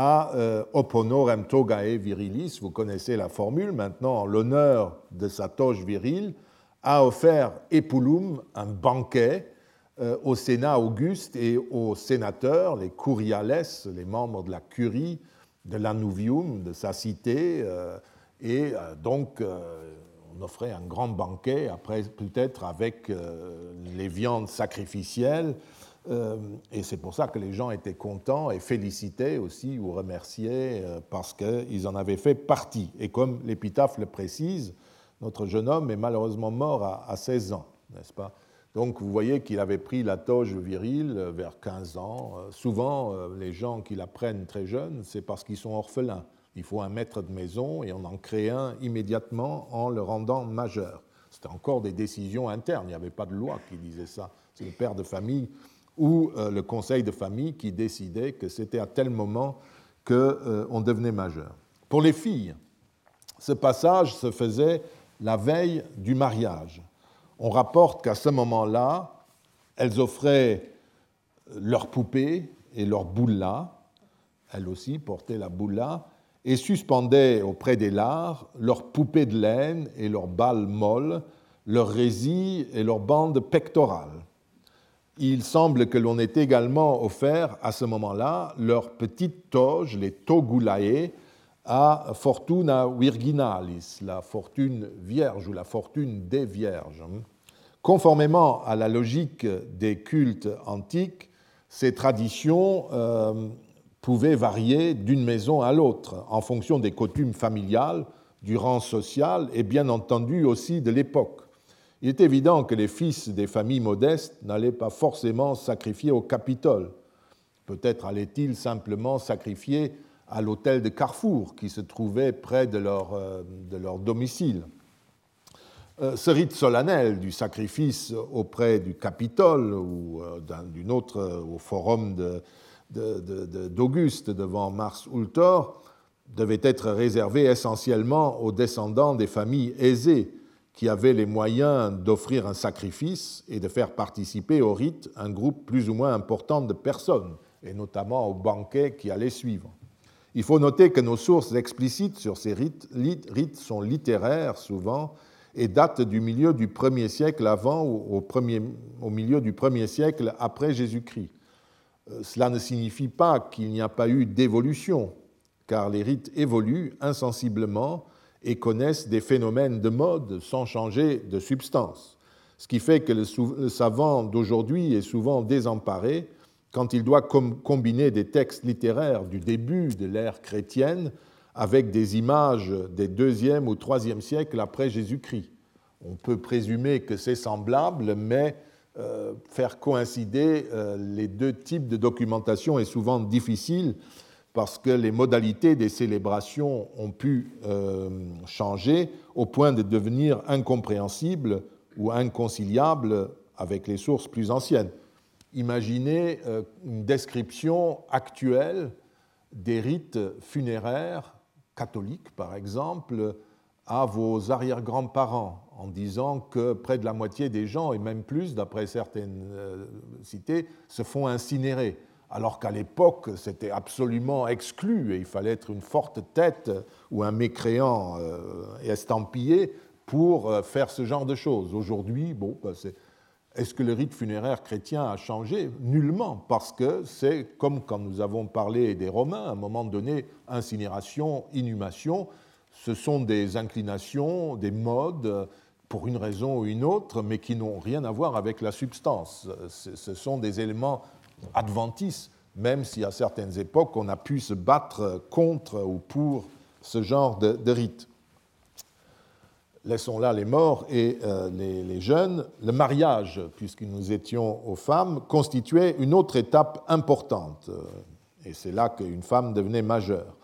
à euh, Oponorem togae virilis, vous connaissez la formule, maintenant en l'honneur de sa toge virile, a offert Epulum un banquet euh, au Sénat auguste et aux sénateurs, les curiales, les membres de la curie, de l'Anuvium, de sa cité, euh, et euh, donc on offrait un grand banquet, après peut-être avec les viandes sacrificielles, et c'est pour ça que les gens étaient contents et félicitaient aussi ou remerciaient parce qu'ils en avaient fait partie. Et comme l'épitaphe le précise, notre jeune homme est malheureusement mort à 16 ans, n'est-ce pas? Donc vous voyez qu'il avait pris la toge virile vers 15 ans. Euh, souvent, euh, les gens qui la prennent très jeunes, c'est parce qu'ils sont orphelins. Il faut un maître de maison et on en crée un immédiatement en le rendant majeur. C'était encore des décisions internes, il n'y avait pas de loi qui disait ça. C'est le père de famille ou euh, le conseil de famille qui décidait que c'était à tel moment qu'on devenait majeur. Pour les filles, ce passage se faisait la veille du mariage on rapporte qu'à ce moment-là, elles offraient leur poupée et leur boula, elles aussi portaient la boula, et suspendaient auprès des lards leurs poupées de laine et leurs balles molles, leurs résille et leurs bandes pectorales. Il semble que l'on ait également offert à ce moment-là leurs petites toges, les togulae, à Fortuna Virginalis, la fortune vierge ou la fortune des vierges. Conformément à la logique des cultes antiques, ces traditions euh, pouvaient varier d'une maison à l'autre en fonction des coutumes familiales, du rang social et bien entendu aussi de l'époque. Il est évident que les fils des familles modestes n'allaient pas forcément sacrifier au Capitole. Peut-être allaient-ils simplement sacrifier à l'hôtel de Carrefour, qui se trouvait près de leur, euh, domicile. Euh, ce rite solennel du sacrifice auprès du Capitole ou euh, autre, au forum d'Auguste devant Mars Ultor, devait être réservé essentiellement aux descendants des familles aisées qui avaient les moyens d'offrir un sacrifice et de faire participer au rite un groupe plus ou moins important de personnes, et notamment au banquet qui allait suivre. Il faut noter que nos sources explicites sur ces rites, sont littéraires souvent et datent du milieu du premier siècle avant ou au, premier, au milieu du premier siècle après Jésus-Christ. Euh, cela ne signifie pas qu'il n'y a pas eu d'évolution, car les rites évoluent insensiblement et connaissent des phénomènes de mode sans changer de substance. Ce qui fait que le savant d'aujourd'hui est souvent désemparé quand il doit combiner des textes littéraires du début de l'ère chrétienne avec des images des deuxième ou troisième siècles après Jésus-Christ. On peut présumer que c'est semblable, mais euh, faire coïncider euh, les deux types de documentation est souvent difficile parce que les modalités des célébrations ont pu euh, changer au point de devenir incompréhensibles ou inconciliables avec les sources plus anciennes. Imaginez une description actuelle des rites funéraires catholiques, par exemple, à vos arrière-grands-parents en disant que près de la moitié des gens, et même plus d'après certaines euh, cités, se font incinérer, alors qu'à l'époque c'était absolument exclu et il fallait être une forte tête ou un mécréant euh, estampillé pour euh, faire ce genre de choses. Aujourd'hui, bon, bah, est-ce que le rite funéraire chrétien a changé? Nullement, parce que c'est comme quand nous avons parlé des Romains, à un moment donné, incinération, inhumation, ce sont des inclinations, des modes, pour une raison ou une autre, mais qui n'ont rien à voir avec la substance. Ce sont des éléments même si à certaines époques on a pu se battre contre ou pour ce genre de, de rite. Laissons là les morts et euh, les, les, jeunes. Le mariage, puisque nous étions aux femmes, constituait une autre étape importante. Et c'est là qu'une femme devenait majeure.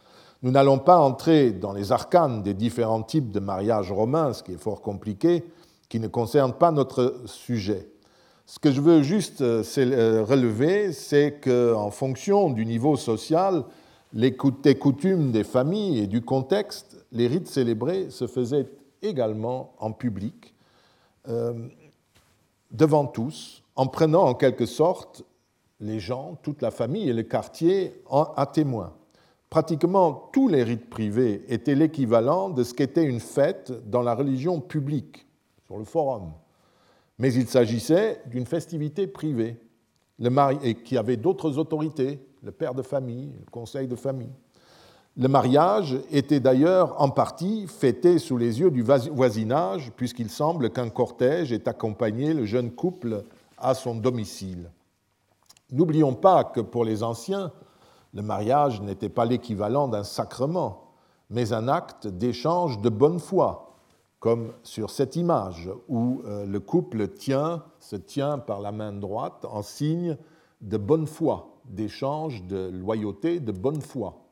Nous n'allons pas entrer dans les arcanes des différents types de mariage romains, ce qui est fort compliqué, qui ne concerne pas notre sujet. Ce que je veux juste euh, euh, relever, c'est qu'en fonction du niveau social, des coutumes des familles et du contexte, les rites célébrés se faisaient également en public, euh, devant tous, en prenant en quelque sorte les gens, toute la famille et le quartier à témoin pratiquement tous les rites privés étaient l'équivalent de ce qu'était une fête dans la religion publique, sur le forum. Mais il s'agissait d'une festivité privée, le mari et qui avait d'autres autorités, le père de famille, le conseil de famille. Le mariage était d'ailleurs en partie fêté sous les yeux du voisinage, puisqu'il semble qu'un cortège ait accompagné le jeune couple à son domicile. N'oublions pas que pour les anciens, le mariage n'était pas l'équivalent d'un sacrement, mais un acte d'échange de bonne foi, comme sur cette image où euh, le couple se tient par la main droite en signe de bonne foi, d'échange de loyauté, de bonne foi,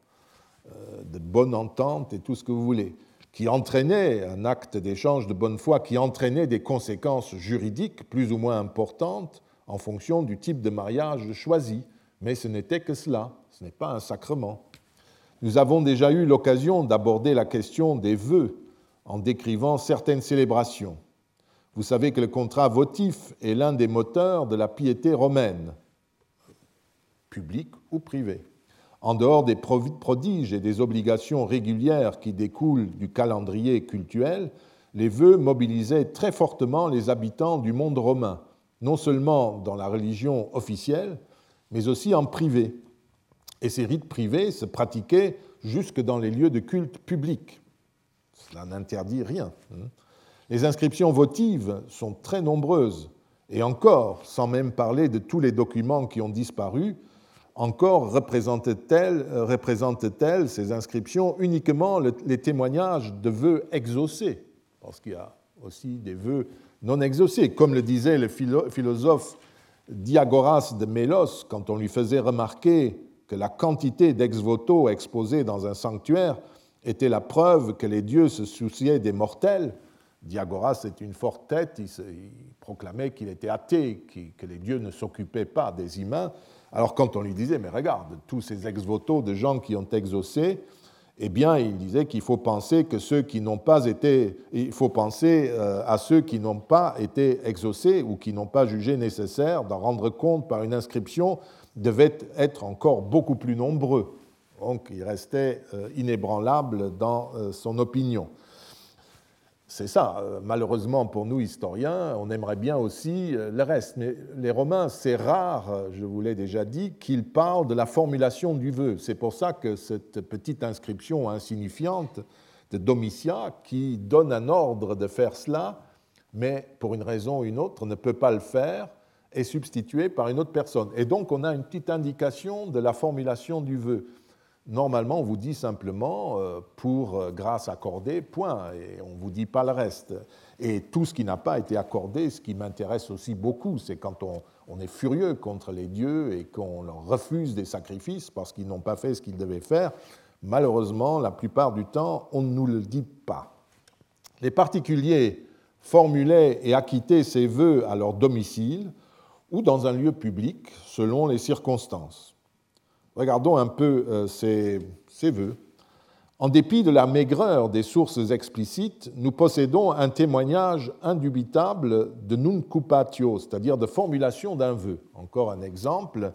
euh, de bonne entente et tout ce que vous voulez, qui entraînait un acte d'échange de bonne foi, qui entraînait des conséquences juridiques plus ou moins importantes en fonction du type de mariage choisi. Mais ce n'était que cela ce n'est pas un sacrement. Nous avons déjà eu l'occasion d'aborder la question des vœux en décrivant certaines célébrations. Vous savez que le contrat votif est l'un des moteurs de la piété romaine, publique ou privée. En dehors des prodiges et des obligations régulières qui découlent du calendrier cultuel, les vœux mobilisaient très fortement les habitants du monde romain, non seulement dans la religion officielle, mais aussi en privé et ces rites privés se pratiquaient jusque dans les lieux de culte publics. Cela n'interdit rien. Hein. Les inscriptions votives sont très nombreuses, et encore, sans même parler de tous les documents qui ont disparu, encore représentent-elles représentent ces inscriptions uniquement les témoignages de vœux exaucés, parce qu'il y a aussi des vœux non exaucés, comme le disait le philosophe Diagoras de Mélos quand on lui faisait remarquer que la quantité d'ex-voto exposés dans un sanctuaire était la preuve que les dieux se souciaient des mortels. Diagoras est une forte tête, il, proclamait qu'il était athée, que les dieux ne s'occupaient pas des humains. Alors quand on lui disait, mais regarde, tous ces ex-voto de gens qui ont exaucé, eh bien, il disait qu'il faut penser que ceux qui n'ont pas été, il faut penser euh, à ceux qui n'ont pas été exaucés ou qui n'ont pas jugé nécessaire d'en rendre compte par une inscription devaient être encore beaucoup plus nombreux. Donc il restait euh, inébranlable dans euh, son opinion. C'est ça, euh, malheureusement pour nous historiens, on aimerait bien aussi le reste. Mais les Romains, c'est rare, je vous l'ai déjà dit, qu'ils parlent de la formulation du vœu. C'est pour ça que cette petite inscription insignifiante de Domitia, qui donne un ordre de faire cela, mais pour une raison ou une autre ne peut pas le faire, est substitué par une autre personne. Et donc on a une petite indication de la formulation du vœu. Normalement, on vous dit simplement euh, pour euh, grâce accordée, point, et on ne vous dit pas le reste. Et tout ce qui n'a pas été accordé, ce qui m'intéresse aussi beaucoup, c'est quand on, est furieux contre les dieux et qu'on leur refuse des sacrifices parce qu'ils n'ont pas fait ce qu'ils devaient faire. Malheureusement, la plupart du temps, on ne nous le dit pas. Les particuliers formulaient et acquittaient ces vœux à leur domicile ou dans un lieu public selon les circonstances. Regardons un peu euh, ces, vœux. En dépit de la maigreur des sources explicites, nous possédons un témoignage indubitable de nuncupatio, c'est-à-dire de formulation d'un vœu. Encore un exemple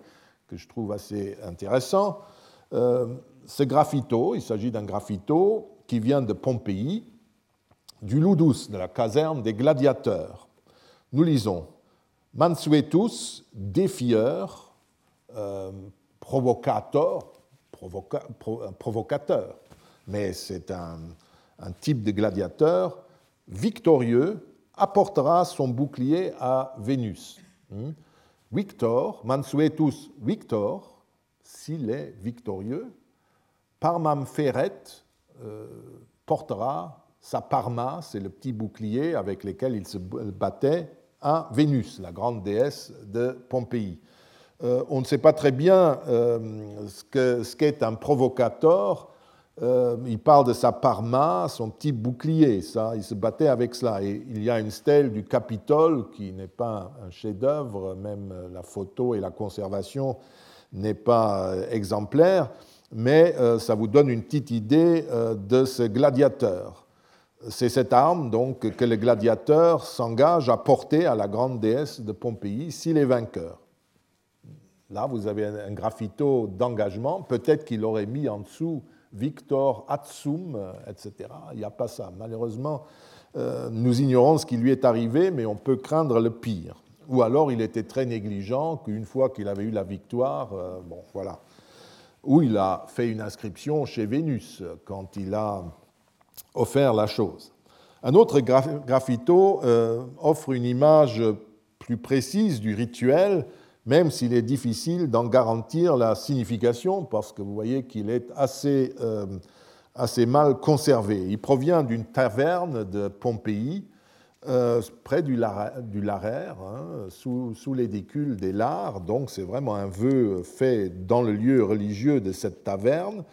que je trouve assez intéressant. Euh, ce graffito, il s'agit d'un graffito qui vient de Pompéi, du Ludus, de la caserne des gladiateurs. Nous lisons Mansuetus, défieur, euh, provocateur, provocateur, mais c'est un, type de gladiateur victorieux, apportera son bouclier à Vénus. Hmm? Victor, Mansuetus Victor, s'il est victorieux, Parmam Ferret euh, portera sa parma, c'est le petit bouclier avec lequel il se battait, à Vénus, la grande déesse de Pompéi. Euh, on ne sait pas très bien euh, ce qu'est un provocateur. Euh, il parle de sa parma, son petit bouclier, ça, il se battait avec cela. Et il y a une stèle du Capitole qui n'est pas un chef-d'œuvre, même la photo et la conservation n'est pas exemplaire, mais ça vous donne une petite idée de ce gladiateur. C'est cette arme donc que le gladiateur s'engage à porter à la grande déesse de Pompéi s'il est vainqueur. Là, vous avez un graffito d'engagement. Peut-être qu'il aurait mis en dessous Victor Atsum, etc. Il n'y a pas ça. Malheureusement, euh, nous ignorons ce qui lui est arrivé, mais on peut craindre le pire. Ou alors il était très négligent, qu'une fois qu'il avait eu la victoire, euh, bon, voilà. Ou il a fait une inscription chez Vénus quand il a offert la chose. Un autre graffito euh, offre une image plus précise du rituel même s'il est difficile d'en garantir la signification, parce que vous voyez qu'il est assez, euh, assez, mal conservé. Il provient d'une taverne de Pompéi, euh, près du, Laraire, hein, sous, sous l'édicule des Lars, donc c'est vraiment un vœu fait dans le lieu religieux de cette taverne,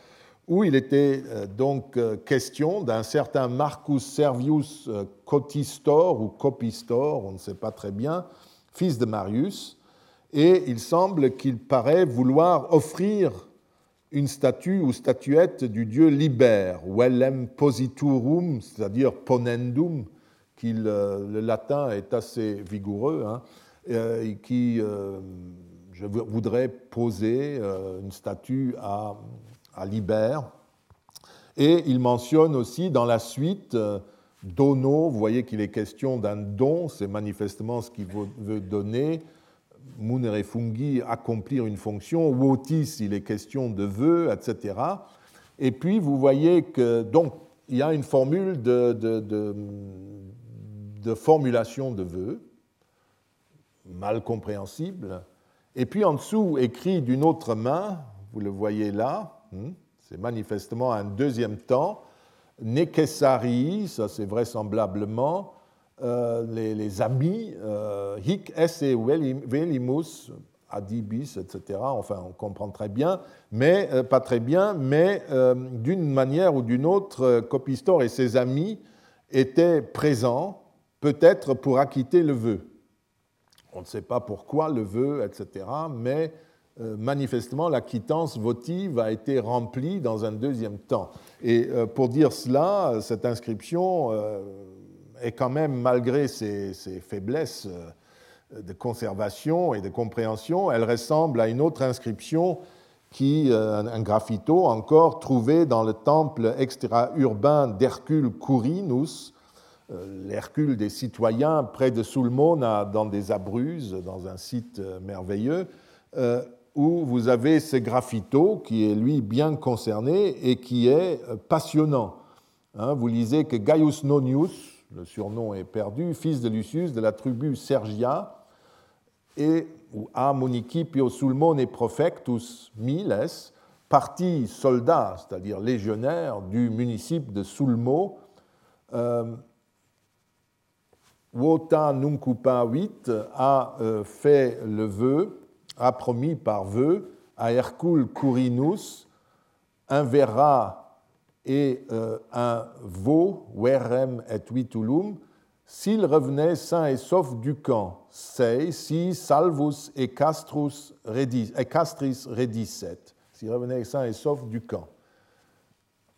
où il était euh, donc question d'un certain Marcus Servius Cotistor ou Copistor, on ne sait pas très bien, fils de Marius, et il semble qu'il paraît vouloir offrir une statue ou statuette du dieu Liber, Vellem positurum, c'est-à-dire ponendum, qui le, latin est assez vigoureux, hein, euh, et qui, euh, je voudrais poser euh, une statue à, à, Liber. Et il mentionne aussi dans la suite dono, vous voyez qu'il est question d'un don, c'est manifestement ce qu'il veut donner, munere fungi, accomplir une fonction, votis, il est question de vœux, etc. Et puis vous voyez que donc il y a une formule de, de, formulation de vœux, mal compréhensible. Et puis en dessous, écrit d'une autre main, vous le voyez là, hmm, c'est manifestement un deuxième temps, Nekesari, ça c'est vraisemblablement euh, les, amis, euh, hic esse velimus, adibis, etc. Enfin, on comprend très bien, mais euh, pas très bien, mais d'une manière ou d'une autre, Copistor et ses amis étaient présents, peut-être pour acquitter le vœu. On ne sait pas pourquoi le vœu, etc., mais manifestement, la quittance votive a été remplie dans un deuxième temps. Et pour dire cela, cette inscription et quand même, malgré ses, faiblesses euh, de conservation et de compréhension, elle ressemble à une autre inscription qui, euh, un graffito encore, trouvé dans le temple extra-urbain d'Hercule Courinus, euh, l'Hercule des citoyens près de Sulmona, dans des Abruzes, dans un site merveilleux, où vous avez ce graffito qui est, lui, bien concerné et qui est passionnant. Hein, vous lisez que Gaius Nonius, le surnom est perdu, fils de Lucius de la tribu Sergia, et ou a municipio sulmone profectus miles, parti soldat, c'est-à-dire légionnaire du municipe de Sulmo, euh, Wota Nuncupa 8 a euh, fait le vœu, a promis par vœu à Hercule Courinus un verra et euh, un veau, verem et vitulum, s'il revenait sain et sauf du camp, sei si salvus et castrus redis, castris redisset, s'il revenait sain et sauf du camp.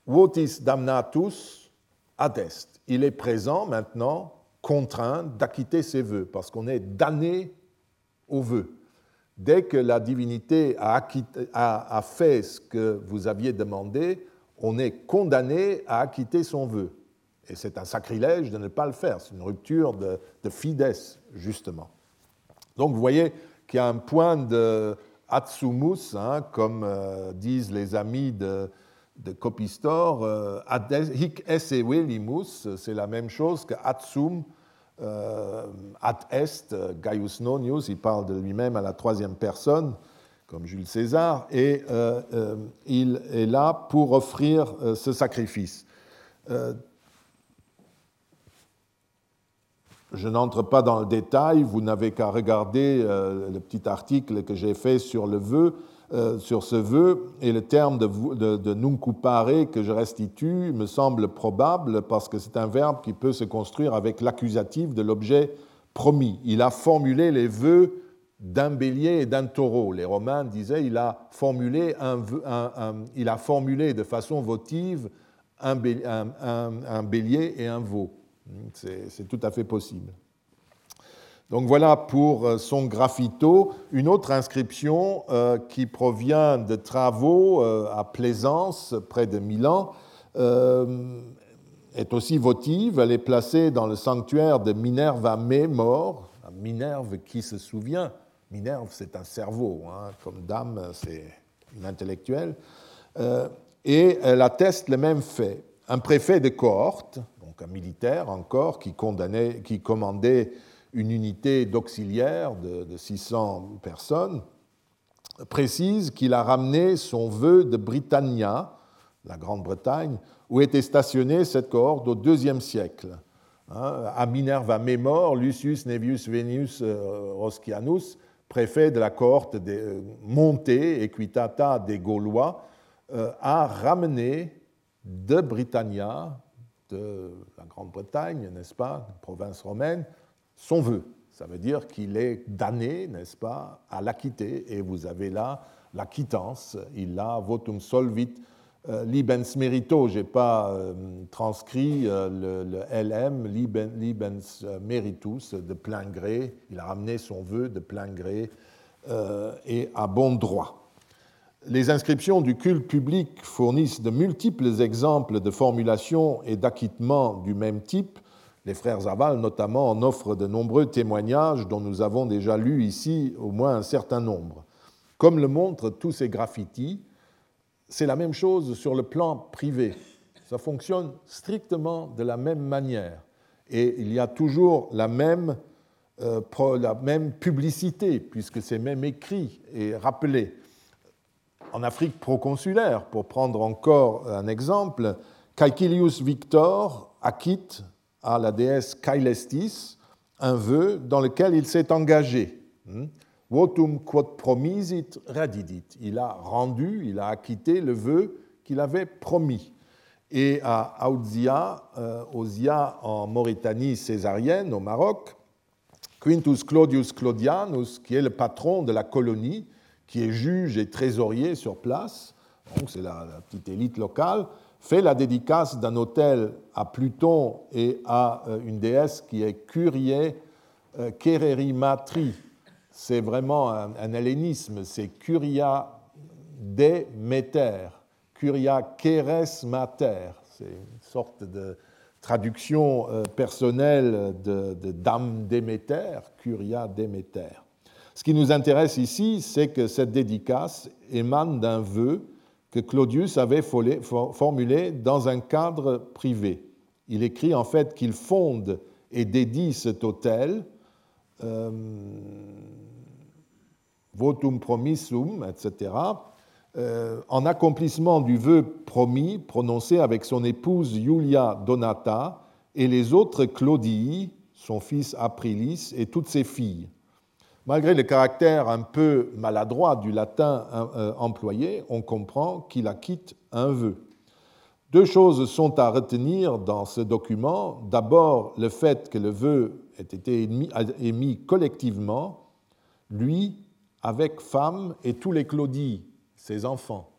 votis damnatus ad est. Il est présent maintenant, contraint d'acquitter ses vœux, parce qu'on est damné aux vœux. Dès que la divinité a, fait ce que vous aviez demandé, on est condamné à acquitter son vœu. Et c'est un sacrilège de ne pas le faire, c'est une rupture de, de justement. Donc vous voyez qu'il y a un point de atsumus, hein, comme euh, disent les amis de, de Copistor, euh, hic esse velimus, c'est la même chose que atsum, euh, ad est, Gaius Nonius, il parle de lui-même à la troisième personne, comme Jules César, et il est là pour offrir ce sacrifice. Je n'entre pas dans le détail, vous n'avez qu'à regarder euh, le petit article que j'ai fait sur le vœu, euh, sur ce vœu, et le terme de, de, de que je restitue me semble probable parce que c'est un verbe qui peut se construire avec l'accusatif de l'objet promis. Il a formulé les vœux d'un bélier et d'un taureau. Les Romains disaient il a formulé, un, il a formulé de façon votive un bélier et un veau. C'est tout à fait possible. Donc voilà pour euh, son graffito. Une autre inscription euh, qui provient de travaux euh, à Plaisance, près de Milan, est aussi votive. Elle est placée dans le sanctuaire de Minerva mort. Minerve qui se souvient. Minerve, c'est un cerveau, hein, comme dame, c'est une intellectuelle. et elle atteste le même fait. Un préfet de cohorte, un militaire encore, qui, commandait une unité d'auxiliaires de, 600 personnes, précise qu'il a ramené son vœu de Britannia, la Grande-Bretagne, où était stationnée cette cohorte au IIe siècle. Hein, à Minerva Memor, Lucius Nevius Venius euh, Roscianus, préfet de la cohorte des, euh, montée, Equitata des Gaulois, euh, a ramené de Britannia de la Grande-Bretagne, n'est-ce pas, province romaine, son vœu. Ça veut dire qu'il est damné, n'est-ce pas, à l'acquitter. Et vous avez là la quittance. Il a votum solvit libens merito. Je n'ai pas euh, transcrit euh, le, LM, libens meritus, de plein gré. Il a ramené son vœu de plein gré et à bon droit les inscriptions du culte public fournissent de multiples exemples de formulations et d'acquittements du même type. Les frères Zaval, notamment, en offrent de nombreux témoignages dont nous avons déjà lu ici au moins un certain nombre. Comme le montrent tous ces graffitis, c'est la même chose sur le plan privé. Ça fonctionne strictement de la même manière. Et il y a toujours la même, euh, la même publicité, puisque c'est même écrit et rappelé en Afrique proconsulaire, pour prendre encore un exemple, Caecilius Victor acquitte à la déesse Caelestis un vœu dans lequel il s'est engagé. Votum quod promisit radidit. Il a rendu, il a acquitté le vœu qu'il avait promis. Et à Aouzia, euh, en Mauritanie césarienne, au Maroc, Quintus Claudius Claudianus, qui est le patron de la colonie, qui est juge et trésorier sur place, donc c'est la, petite élite locale, fait la dédicace d'un hôtel à Pluton et à euh, une déesse qui est Curie euh, Kererimatri. C'est vraiment un, hellénisme, c'est Curia Demeter, Curia Keres Mater. C'est une sorte de traduction euh, personnelle de, Dame Déméter, Curia Déméter. Ce qui nous intéresse ici, c'est que cette dédicace émane d'un vœu que Claudius avait formulé dans un cadre privé. Il écrit en fait qu'il fonde et dédie cet hôtel, euh, votum promissum, etc., euh, en accomplissement du vœu promis prononcé avec son épouse Julia Donata et les autres Claudii, son fils Aprilis et toutes ses filles. Malgré le caractère un peu maladroit du latin euh, employé, on comprend qu'il acquitte un vœu. Deux choses sont à retenir dans ce document. D'abord, le fait que le vœu ait été émis, collectivement, lui, avec femme et tous les Claudis, ses enfants.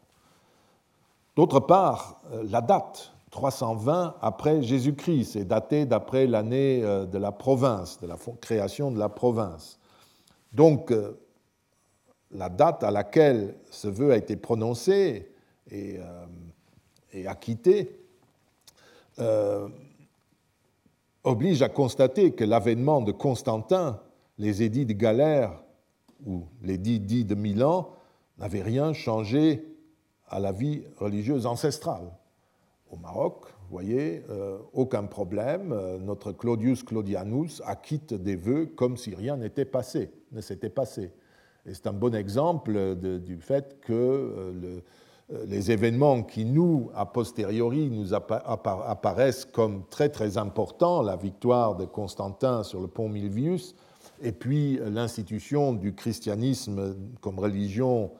D'autre part, la date 320 après Jésus-Christ, c'est daté d'après l'année de la province, de la création de la province. Donc, la date à laquelle ce vœu a été prononcé et, acquitté oblige à constater que l'avènement de Constantin, les édits de Galère ou les dits de Milan n'avaient rien changé à la vie religieuse ancestrale. Au Maroc, vous voyez, euh, aucun problème, euh, notre Claudius Claudianus acquitte des vœux comme si rien n'était passé, ne s'était passé. Et c'est un bon exemple du fait que euh, les événements qui nous, a posteriori, nous apparaissent comme très très importants, la victoire de Constantin sur le pont Milvius, et puis l'institution du christianisme comme religion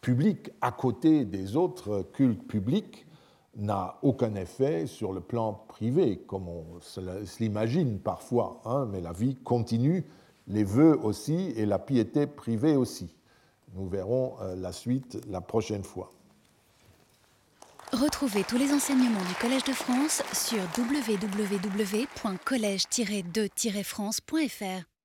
publique à côté des autres cultes publics, n'a aucun effet sur le plan privé, comme on se l'imagine parfois, hein, mais la vie continue, les vœux aussi et la piété privée aussi. Nous verrons euh, la suite la prochaine fois. Retrouvez tous les enseignements du Collège de France sur www.colège-2-france.fr.